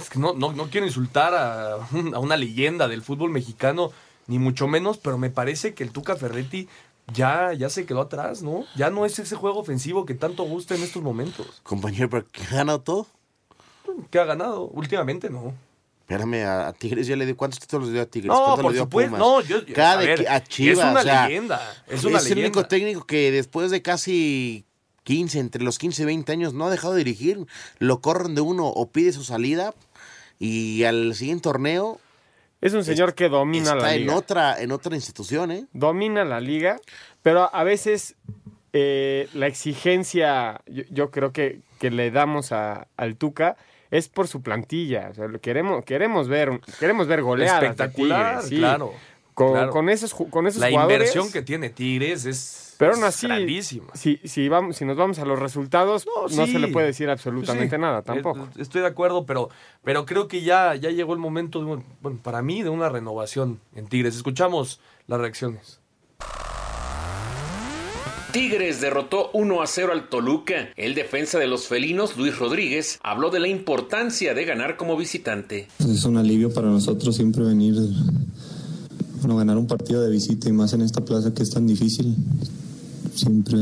es que no, no, no quiero insultar a, un- a una leyenda del fútbol mexicano, ni mucho menos, pero me parece que el Tuca Ferretti ya, ya se quedó atrás, ¿no? Ya no es ese juego ofensivo que tanto gusta en estos momentos. Compañero, ¿pero qué ha ganado todo? ¿Qué ha ganado? Últimamente no. Espérame, a, Tigres ya le dio. ¿Cuántos títulos le dio a Tigres? No, ¿Cuántos por le dio supuesto, no, yo- yo- Cada a ver, Chivas. es una o sea, leyenda, es una el único técnico que después de casi 15, entre los 15 y 20 años, no ha dejado de dirigir. Lo corren de uno o pide su salida y al siguiente torneo Es un señor que domina está la en liga. otra, en otra institución, ¿eh? Domina la liga, pero a veces eh, la exigencia, yo, yo creo que, que le damos a, al Tuca es por su plantilla. O sea, lo queremos, queremos ver, queremos ver goleadas. de Espectacular, Tigres, sí. claro. Con, claro. con esos, con esos La jugadores. inversión que tiene Tigres es, Pero aún así, grandísima. si, si, vamos, si nos vamos a los resultados, no, sí. se le puede decir absolutamente Sí, nada tampoco. Estoy de acuerdo, pero, pero creo que ya, ya llegó el momento, de un- bueno, para mí, de una renovación en Tigres. Escuchamos las reacciones. Tigres derrotó 1 a 0 al Toluca. El defensa de los felinos, Luis Rodríguez, habló de la importancia de ganar como visitante. Es un alivio para nosotros siempre venir, bueno, ganar un partido de visita y más en esta plaza que es tan difícil. Siempre,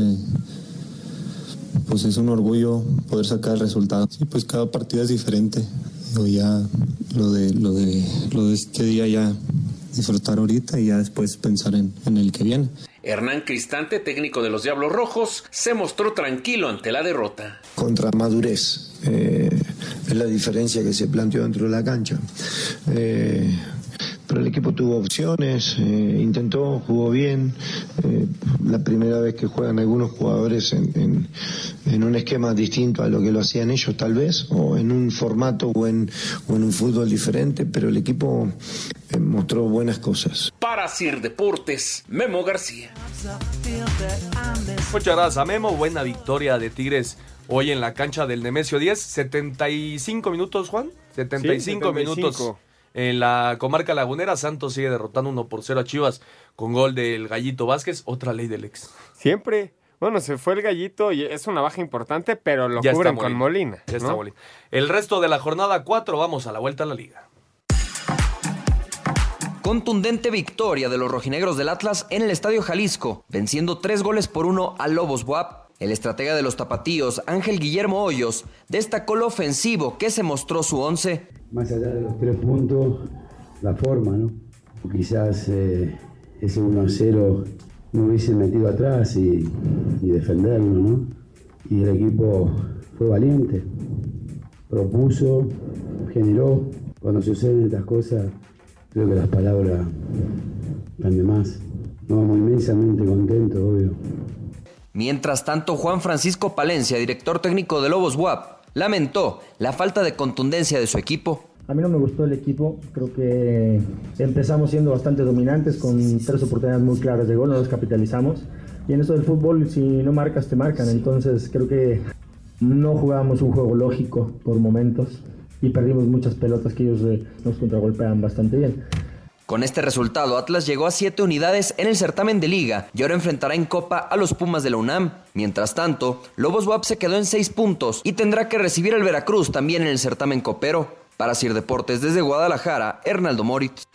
pues es un orgullo poder sacar el resultado. Sí, pues cada partido es diferente. Digo, ya lo de, lo de, lo de este día ya disfrutar ahorita y ya después pensar en, en el que viene. Hernán Cristante, técnico de los Diablos Rojos, se mostró tranquilo ante la derrota. contra madurez. Eh, es la diferencia que se planteó dentro de la cancha. Eh, pero el equipo tuvo opciones, eh, intentó, jugó bien. Eh, la primera vez que juegan algunos jugadores en, en- en un esquema distinto a lo que lo hacían ellos tal vez, o en un formato o en, o en un fútbol diferente, pero el equipo eh, mostró buenas cosas. Para Sir Deportes, Memo García. Muchas gracias a Memo. Buena victoria de Tigres hoy en la cancha del Nemesio 10. 75 minutos, Juan. 75, 75. minutos en la comarca lagunera. Santos sigue derrotando 1 por 0 a Chivas con gol del Gallito Vázquez. Otra ley del ex. Siempre. Bueno, se fue el gallito y es una baja importante, pero lo Ya está cubren con Molina. Ya está. Molina. El resto de la jornada 4, vamos a la vuelta a la liga. Contundente victoria de los rojinegros del Atlas en el Estadio Jalisco, venciendo tres goles por uno a Lobos Buap. El estratega de los tapatíos, Ángel Guillermo Hoyos, destacó lo ofensivo que se mostró su once. Más allá de los tres puntos, la forma, ¿no? Quizás eh, ese 1 a 0 no hubiese metido atrás y, defenderlo, ¿no? Y el equipo fue valiente, propuso, generó. Cuando suceden estas cosas, creo que las palabras están de más. No, vamos inmensamente contentos, obvio. Mientras tanto, Juan Francisco Palencia, director técnico de Lobos Buap, lamentó la falta de contundencia de su equipo. A mí no me gustó el equipo, creo que empezamos siendo bastante dominantes con tres oportunidades muy claras de gol, no los capitalizamos. Y en eso del fútbol, si no marcas, te marcan. Entonces creo que no jugábamos un juego lógico por momentos y perdimos muchas pelotas que ellos eh, nos contragolpean bastante bien. Con este resultado, Atlas llegó a siete unidades en el certamen de liga y ahora enfrentará en Copa a los Pumas de la UNAM. Mientras tanto, Lobos WAP se quedó en seis puntos y tendrá que recibir al Veracruz también en el certamen copero. Para Sir Deportes desde Guadalajara, Hernaldo Moritz.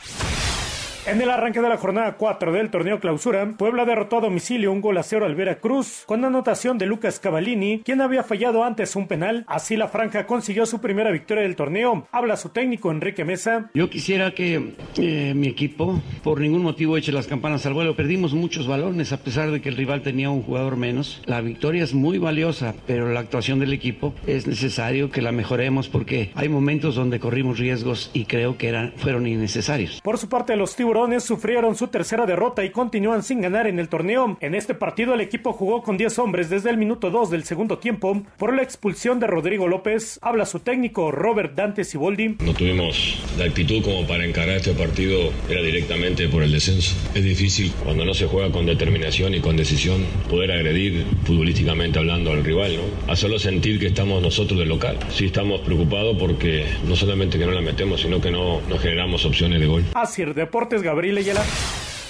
En el arranque de la jornada 4 del torneo clausura, Puebla derrotó a domicilio un gol a cero al Veracruz con anotación de Lucas Cavallini, quien había fallado antes un penal. Así la franja consiguió su primera victoria del torneo. Habla su técnico Enrique Mesa. Yo quisiera que eh, mi equipo por ningún motivo eche las campanas al vuelo. Perdimos muchos balones a pesar de que el rival tenía un jugador menos. La victoria es muy valiosa, pero la actuación del equipo es necesario que la mejoremos porque hay momentos donde corrimos riesgos y creo que eran, fueron innecesarios. Por su parte, los tiburones sufrieron su tercera derrota y continúan sin ganar en el torneo. En este partido, el equipo jugó con 10 hombres desde el minuto 2 del segundo tiempo por la expulsión de Rodrigo López. Habla su técnico Robert Dante Siboldi. No tuvimos la actitud como para encarar este partido, era directamente por el descenso. Es difícil cuando no se juega con determinación y con decisión poder agredir futbolísticamente hablando al rival, ¿no? Hacerlo sentir que estamos nosotros del local. Sí estamos preocupados porque no solamente que no la metemos, sino que no, no generamos opciones de gol. Así Deportes Gabriel Ayala.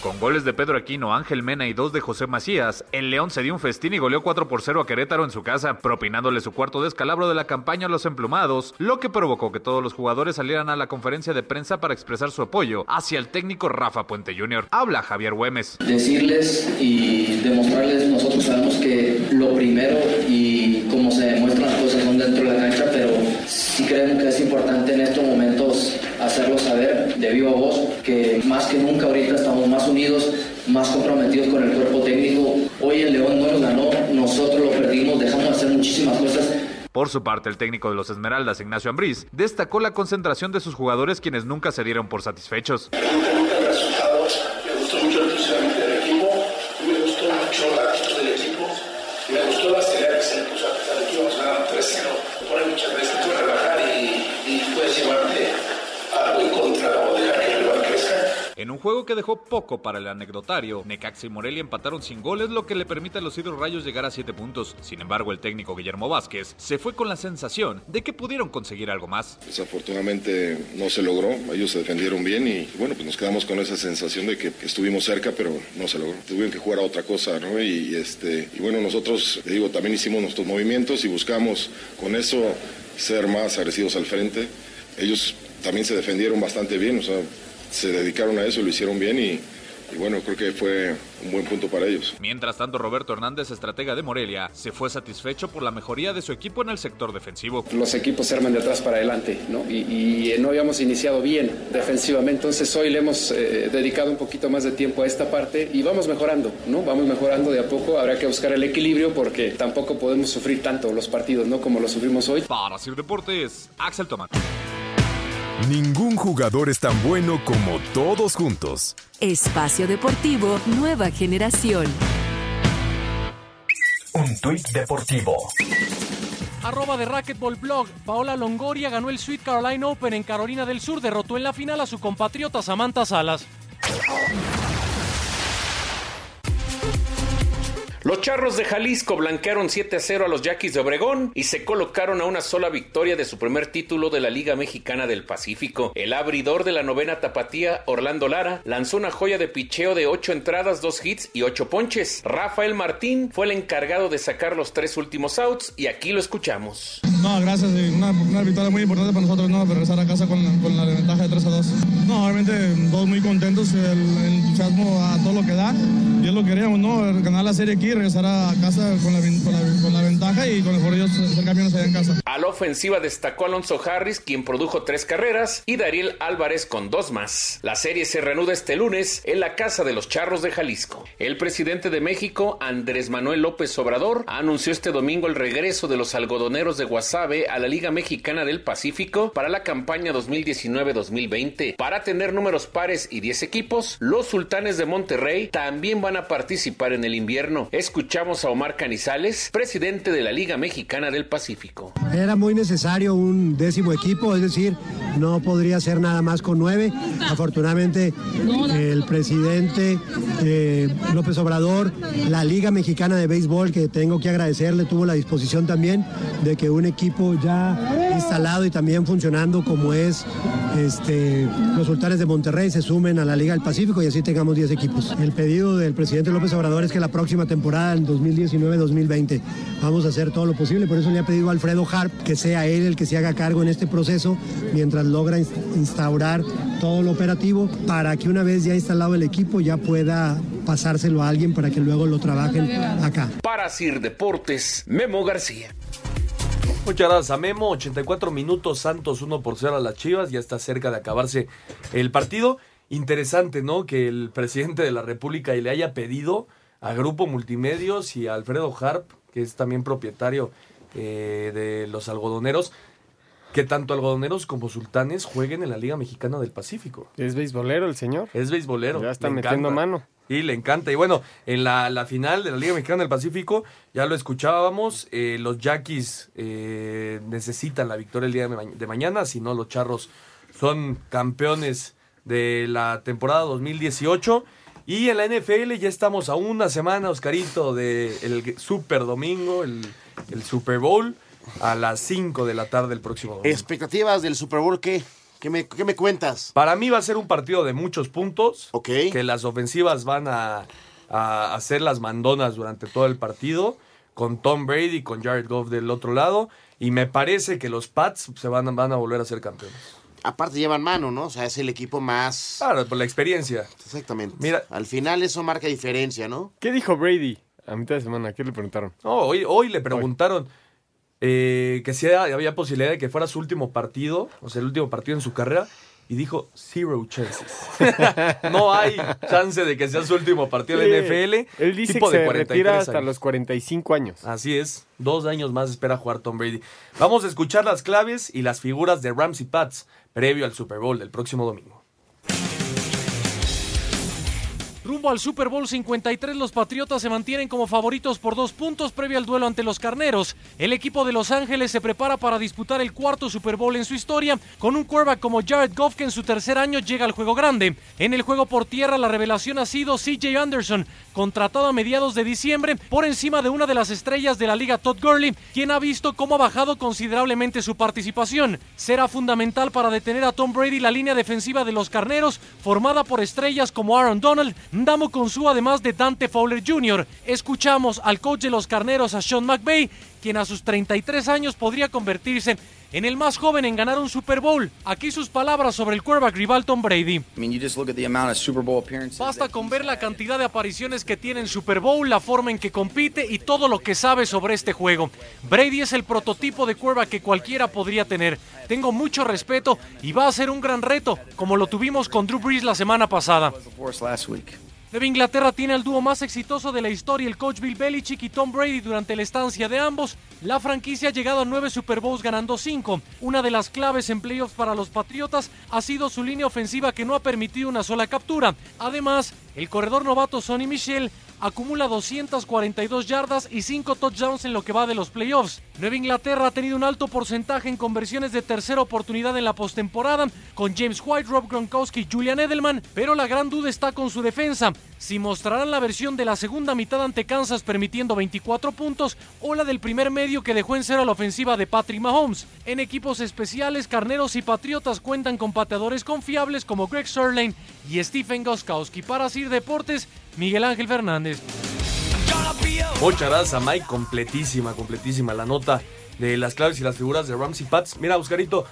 Con goles de Pedro Aquino, Ángel Mena y dos de José Macías, el León se dio un festín y goleó 4 por 0 a Querétaro en su casa, propinándole su cuarto descalabro de la campaña a los emplumados, lo que provocó que todos los jugadores salieran a la conferencia de prensa para expresar su apoyo hacia el técnico Rafa Puente Jr. Habla Javier Güemes. Decirles y demostrarles, nosotros sabemos que lo primero y cómo se demuestran las cosas son dentro de la cancha, pero sí creemos que es importante en estos momentos hacerlo saber de viva voz que más que nunca ahorita estamos más unidos, más comprometidos con el cuerpo técnico. Hoy el León no nos ganó, nosotros lo perdimos, dejamos de hacer muchísimas cosas. Por su parte, el técnico de los Esmeraldas, Ignacio Ambriz, destacó la concentración de sus jugadores quienes nunca se dieron por satisfechos. Un juego que dejó poco para el anecdotario, Necaxa y Morelia empataron sin goles, lo que le permite a los Rayos llegar a 7 puntos. Sin embargo, el técnico Guillermo Vázquez se fue con la sensación de que pudieron conseguir algo más. Desafortunadamente no se logró, ellos se defendieron bien y bueno, pues nos quedamos con esa sensación de que estuvimos cerca, pero no se logró. Tuvieron que jugar a otra cosa, ¿no? Y, este, y bueno, nosotros, digo, también hicimos nuestros movimientos y buscamos con eso ser más agresivos al frente. Ellos también se defendieron bastante bien, o sea, se dedicaron a eso, lo hicieron bien y, y bueno, creo que fue un buen punto para ellos. Mientras tanto, Roberto Hernández, estratega de Morelia, se fue satisfecho por la mejoría de su equipo en el sector defensivo. Los equipos se arman de atrás para adelante, ¿no? Y, y no habíamos iniciado bien defensivamente, entonces hoy le hemos eh, dedicado un poquito más de tiempo a esta parte y vamos mejorando, ¿no? Vamos mejorando de a poco, habrá que buscar el equilibrio porque tampoco podemos sufrir tanto los partidos, ¿no? Como lo sufrimos hoy. Para Sir Deportes, Axel Tomás. Ningún jugador es tan bueno como todos juntos. Espacio Deportivo Nueva Generación. Un tuit deportivo. Arroba de Racquetball Blog. Paola Longoria ganó el Sweet Caroline Open en Carolina del Sur. Derrotó en la final a su compatriota Samantha Salas. Los Charros de Jalisco blanquearon 7 a 0 a los Yaquis de Obregón y se colocaron a una sola victoria de su primer título de la Liga Mexicana del Pacífico. El abridor de la novena tapatía, Orlando Lara, lanzó una joya de picheo de 8 entradas, 2 hits y 8 ponches. Rafael Martín fue el encargado de sacar los tres últimos outs y aquí lo escuchamos. No, gracias. Una, una victoria muy importante para nosotros, ¿no? Regresar a casa con, la ventaja de 3 a 2. No, obviamente todos muy contentos, el, entusiasmo a todo lo que da. Y lo que queríamos, ¿no? Ganar la serie aquí, regresar a casa con la, ventaja y con el por ellos ser campeones allá en casa. A la ofensiva destacó Alonso Harris, quien produjo tres carreras, y Dariel Álvarez con dos más. La serie se reanuda este lunes en la casa de los Charros de Jalisco. El presidente de México, Andrés Manuel López Obrador, anunció este domingo el regreso de los algodoneros de Guasave a la Liga Mexicana del Pacífico para la campaña 2019-2020. Para tener números pares y 10 equipos, los sultanes de Monterrey también van a participar en el invierno. Escuchamos a Omar Canizales, presidente de la Liga Mexicana del Pacífico. Era muy necesario un décimo equipo, es decir, no podría ser nada más con nueve. Afortunadamente, el presidente eh, López Obrador, la Liga Mexicana de Béisbol, que tengo que agradecerle, tuvo la disposición también de que un equipo ya instalado y también funcionando como es este, los Sultanes de Monterrey se sumen a la Liga del Pacífico y así tengamos 10 equipos. El pedido del presidente López Obrador es que la próxima temporada, en 2019-2020, vamos a hacer todo lo posible. Por eso le ha pedido a Alfredo Harp que sea él el que se haga cargo en este proceso mientras logra instaurar todo lo operativo para que una vez ya instalado el equipo ya pueda pasárselo a alguien para que luego lo trabajen acá. Para Sir Deportes, Memo García. Muchas gracias a Memo, 84 minutos, Santos 1 por 0 a las Chivas, ya está cerca de acabarse el partido. Interesante, ¿no? Que el presidente de la República le haya pedido a Grupo Multimedios y a Alfredo Harp, que es también propietario eh, de los algodoneros, que tanto algodoneros como sultanes jueguen en la Liga Mexicana del Pacífico. Es beisbolero el señor. Es beisbolero. Ya está le metiendo encanta. mano. Y le encanta. Y bueno, en la, la final de la Liga Mexicana del Pacífico, ya lo escuchábamos, eh, los Yaquis eh, necesitan la victoria el día de, ma- de mañana, si no los Charros son campeones de la temporada 2018. Y en la NFL ya estamos a una semana, Oscarito, del Super Domingo, el, el Super Bowl, a las 5 de la tarde el próximo domingo. ¿Expectativas del Super Bowl qué? ¿Qué me, qué me cuentas? Para mí va a ser un partido de muchos puntos. Ok. Que las ofensivas van a, a hacer las mandonas durante todo el partido. Con Tom Brady, con Jared Goff del otro lado. Y me parece que los Pats se van a volver a ser campeones. Aparte llevan mano, ¿no? O sea, es el equipo más... Claro, por la experiencia. Exactamente. Mira. Al final eso marca diferencia, ¿no? ¿Qué dijo Brady a mitad de semana? ¿Qué le preguntaron? No, hoy, hoy le preguntaron eh, que si había, había posibilidad de que fuera su último partido, o sea, el último partido en su carrera, y dijo zero chances. no hay chance de que sea su último partido en Sí. la NFL. Él dice tipo que de se 43 retira hasta años. los 45 años. Así es, dos años más espera jugar Tom Brady. Vamos a escuchar las claves y las figuras de Rams y Pats previo al Super Bowl del próximo domingo. Rumbo al Super Bowl 53, los Patriotas se mantienen como favoritos por dos puntos previo al duelo ante los Carneros. El equipo de Los Ángeles se prepara para disputar el cuarto Super Bowl en su historia, con un quarterback como Jared Goff que en su tercer año llega al juego grande. En el juego por tierra, la revelación ha sido CJ Anderson, contratado a mediados de diciembre por encima de una de las estrellas de la liga Todd Gurley, quien ha visto cómo ha bajado considerablemente su participación. Será fundamental para detener a Tom Brady la línea defensiva de los Carneros, formada por estrellas como Aaron Donald, Ndamo Konsu, además de Dante Fowler Jr. Escuchamos al coach de los Carneros, a Sean McVay, quien a sus 33 años podría convertirse en el más joven en ganar un Super Bowl. Aquí sus palabras sobre el quarterback rival Tom Brady. Basta con ver la cantidad de apariciones que tiene en Super Bowl, la forma en que compite y todo lo que sabe sobre este juego. Brady es el prototipo de quarterback que cualquiera podría tener. Tengo mucho respeto y va a ser un gran reto, como lo tuvimos con Drew Brees la semana pasada. Nueva Inglaterra tiene al dúo más exitoso de la historia, el coach Bill Belichick y Tom Brady durante la estancia de ambos. La franquicia ha llegado a nueve Super Bowls ganando cinco. Una de las claves en playoffs para los Patriotas ha sido su línea ofensiva que no ha permitido una sola captura. Además, el corredor novato Sonny Michel acumula 242 yardas y 5 touchdowns en lo que va de los playoffs. Nueva Inglaterra ha tenido un alto porcentaje en conversiones de tercera oportunidad en la postemporada con James White, Rob Gronkowski y Julian Edelman, pero la gran duda está con su defensa. Si mostrarán la versión de la segunda mitad ante Kansas permitiendo 24 puntos o la del primer medio que dejó en cero la ofensiva de Patrick Mahomes. En equipos especiales, Carneros y Patriotas cuentan con pateadores confiables como Greg Sirlane y Stephen Goskowski. Para Sir Deportes, Miguel Ángel Fernández. Muchas gracias a Mike, completísima, completísima la nota de las claves y las figuras de Ramsey Pats. Mira, Oscarito,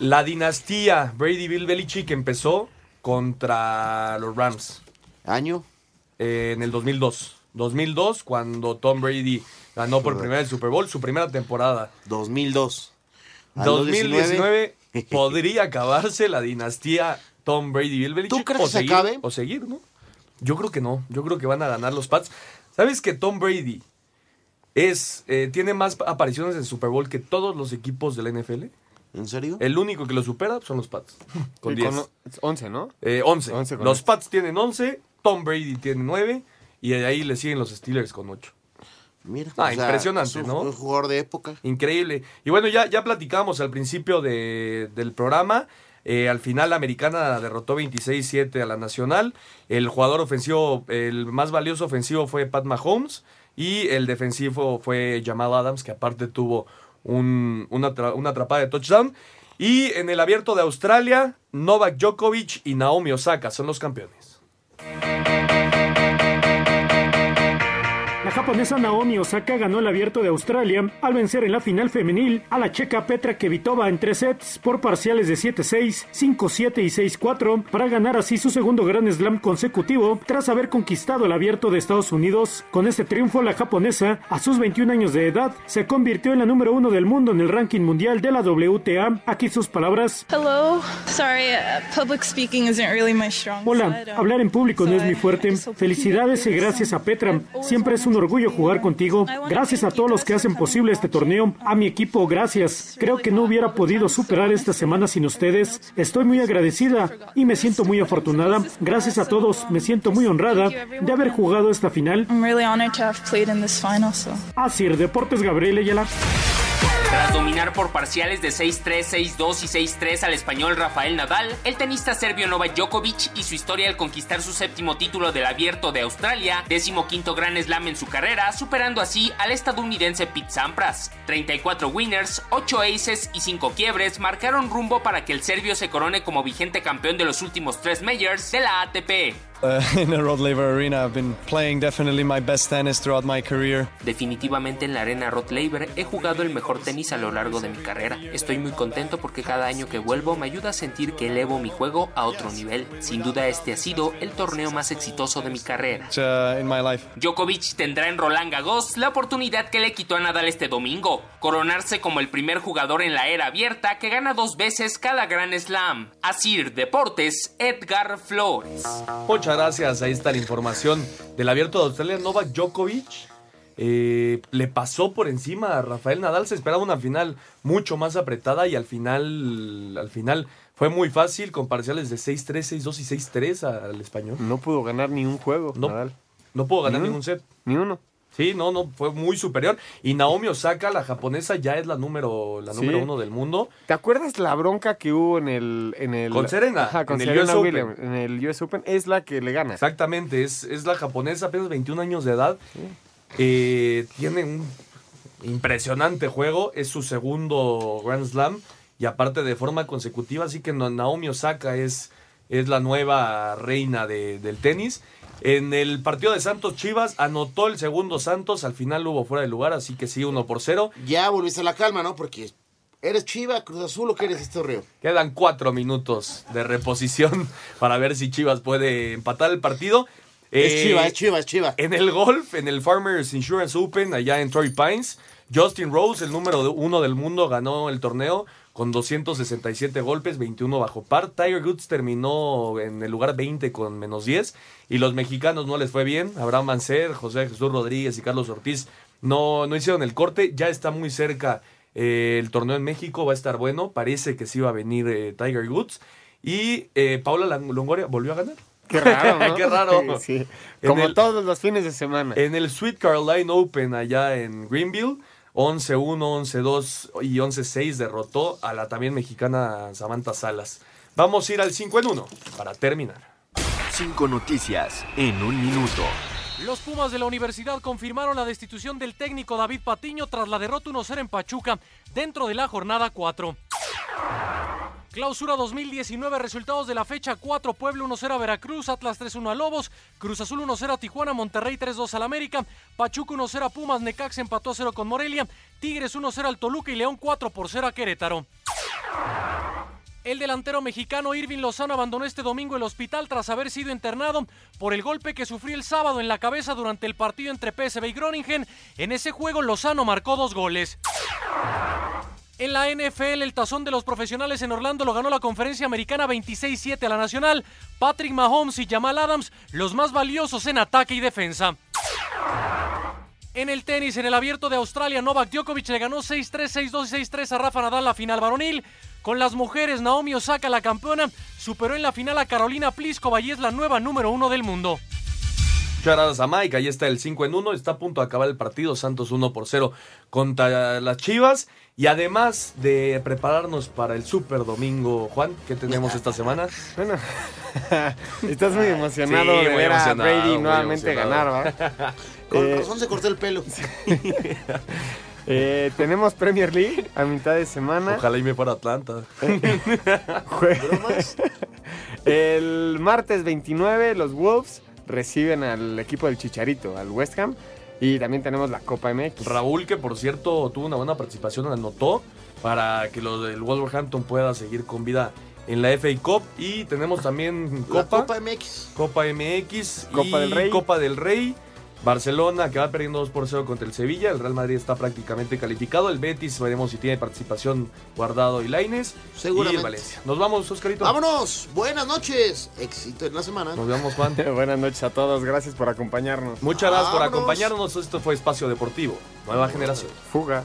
la dinastía Brady Bill Belichick empezó contra los Rams. ¿Año? Eh, en el 2002. 2002, cuando Tom Brady ganó por primera vez el Super Bowl, su primera temporada. 2002. Al 2019 podría acabarse la dinastía Tom Brady Bill Belichick. ¿Tú crees o que se seguir, acabe? O seguir, ¿no? Yo creo que no. Yo creo que van a ganar los Pats. ¿Sabes que Tom Brady es eh, tiene más apariciones en Super Bowl que todos los equipos de la NFL? ¿En serio? El único que lo supera son los Pats. Con Sí, 10. con 11, ¿no? Eh, 11. 11 con los. Pats tienen 11, Tom Brady tiene 9 y de ahí le siguen los Steelers con 8. Mira, Ah, o sea, impresionante, un- ¿no? un jugador de época. Increíble. Y bueno, ya, ya platicamos al principio de- del programa. Eh, al final la americana derrotó 26-7 a la nacional. El jugador ofensivo, el más valioso ofensivo fue Pat Mahomes. Y el defensivo fue Jamal Adams, que aparte tuvo un- una, una atrapada de touchdown. Y en el abierto de Australia, Novak Djokovic y Naomi Osaka son los campeones. La japonesa Naomi Osaka ganó el abierto de Australia al vencer en la final femenil a la checa Petra Kvitova en tres sets por parciales de 7-6, 5-7 y 6-4 para ganar así su segundo Grand Slam consecutivo tras haber conquistado el abierto de Estados Unidos. Con este triunfo, la japonesa, a sus 21 años de edad, se convirtió en la número uno del mundo en el ranking mundial de la WTA. Aquí sus palabras. Hello. Sorry, uh, public speaking isn't really my strong Hola, hablar en público no es mi fuerte. Felicidades y gracias a Petra. Siempre es un orgullo jugar contigo. Gracias a todos los que hacen posible este torneo. A mi equipo, gracias. Creo que no hubiera podido superar esta semana sin ustedes. Estoy muy agradecida y me siento muy afortunada. Gracias a todos, me siento muy honrada de haber jugado esta final. I'm really honored to have played in this final. So. Así, Deportes Gabriel Ayala. Tras dominar por parciales de 6-3, 6-2 y 6-3 al español Rafael Nadal, el tenista serbio Novak Djokovic y su historia al conquistar su séptimo título del Abierto de Australia, décimo quinto Grand Slam en su carrera, superando así al estadounidense Pete Sampras. 34 winners, 8 aces y 5 quiebres marcaron rumbo para que el serbio se corone como vigente campeón de los últimos tres majors de la ATP. Uh, in Rod Laver arena, I've been playing definitely my best tennis throughout my career. Definitivamente en la arena Rod Laver he jugado el mejor tenis a lo largo de mi carrera. Estoy muy contento porque cada año que vuelvo me ayuda a sentir que elevo mi juego a otro nivel. Sin duda este ha sido el torneo más exitoso de mi carrera. Uh, in my life. Djokovic tendrá en Roland Garros la oportunidad que le quitó a Nadal este domingo, coronarse como el primer jugador en la era abierta que gana dos veces cada Grand Slam. Asir Deportes, Edgar Flores. Muchas gracias. Ahí está la información del abierto de Australia. Novak Djokovic eh, le pasó por encima a Rafael Nadal. Se esperaba una final mucho más apretada y al final, al final fue muy fácil con parciales de 6-3, 6-2 y 6-3 al español. No pudo ganar ni un juego, No, Nadal. no pudo ganar Ni ningún set. Ni uno. Sí, no, no, fue muy superior. Y Naomi Osaka, la japonesa, ya es la número, la Sí. número uno del mundo. ¿Te acuerdas la bronca que hubo en el... En el Con Serena, Ajá, con en el Serena US Open. Williams, en el US Open. Es la que le gana. Exactamente, es, es la japonesa, apenas 21 años de edad. Eh, tiene un impresionante juego, es su segundo Grand Slam y aparte de forma consecutiva, así que Naomi Osaka es, es la nueva reina de- del tenis. En el partido de Santos Chivas anotó el segundo Santos, al final hubo fuera de lugar, así que sí, uno por cero. Ya volviste a la calma, ¿no? Porque eres Chiva, Cruz Azul o qué eres este río. Quedan cuatro minutos de reposición para ver si Chivas puede empatar el partido. Es Eh, Chiva, es Chiva, es Chiva. En el golf, en el Farmers Insurance Open, allá en Torrey Pines, Justin Rose, el número uno del mundo, ganó el torneo con 267 golpes, 21 bajo par. Tiger Woods terminó en el lugar 20 con menos 10. Y los mexicanos no les fue bien. Abraham Mancer, José Jesús Rodríguez y Carlos Ortiz no, no hicieron el corte. Ya está muy cerca eh, el torneo en México, va a estar bueno. Parece que sí va a venir eh, Tiger Woods. Y eh, Paula Longoria volvió a ganar. Qué raro, ¿no? Qué raro. Sí, sí. En Como el- todos los fines de semana. en el Sweet Caroline Open allá en Greenville, 11-1, 11-2 y 11-6 derrotó a la también mexicana Samantha Salas. Vamos a ir al 5 en 1 para terminar. Cinco noticias en un minuto. Los Pumas de la universidad confirmaron la destitución del técnico David Patiño tras la derrota 1-0 en Pachuca dentro de la jornada 4. Clausura 2019, resultados de la fecha 4, Puebla 1-0 a Veracruz, Atlas 3-1 a Lobos, Cruz Azul 1-0 a Tijuana, Monterrey 3-2 al América, Pachuca 1-0 a Pumas, Necax empató a 0 con Morelia, Tigres 1-0 al Toluca y León 4-0 a Querétaro. El delantero mexicano Irving Lozano abandonó este domingo el hospital tras haber sido internado por el golpe que sufrió el sábado en la cabeza durante el partido entre PSV y Groningen. En ese juego Lozano marcó dos goles. En la NFL, el tazón de los profesionales en Orlando lo ganó la conferencia americana 26-7 a la nacional. Patrick Mahomes y Jamal Adams, los más valiosos en ataque y defensa. En el tenis, en el abierto de Australia, Novak Djokovic le ganó 6-3, 6-2 y 6-3 a Rafa Nadal la final varonil. Con las mujeres, Naomi Osaka, la campeona, superó en la final a Carolina Pliskova y es la nueva número uno del mundo. Muchas gracias a Mike, ahí está el 5 en 1, está a punto de acabar el partido, Santos 1 por 0 contra las Chivas. Y además de prepararnos para el Super Domingo, Juan, ¿qué tenemos esta semana? Bueno, estás muy emocionado Sí, de muy ver a Brady nuevamente emocionado. ganar, ¿va? Con Eh, razón se cortó el pelo. eh, tenemos Premier League a mitad de semana. Ojalá y me fuera Atlanta. El martes 29 los Wolves reciben al equipo del Chicharito, al West Ham. Y también tenemos la Copa MX. Raúl, que por cierto tuvo una buena participación, anotó para que los del Wolverhampton pueda seguir con vida en la FA Cup. Y tenemos también La Copa. Copa MX. Copa MX. Copa y del Rey. Copa del Rey. Barcelona que va perdiendo 2 por 0 contra el Sevilla. El Real Madrid está prácticamente calificado. El Betis veremos si tiene participación guardado y Laines. Y Seguramente. el Valencia. Nos vamos, Oscarito. Vámonos. Buenas noches. Éxito en la semana. Nos vemos, Juan. Buenas noches a todos, gracias por acompañarnos. Muchas gracias por acompañarnos. Esto fue Espacio Deportivo. Nueva generación. Fuga.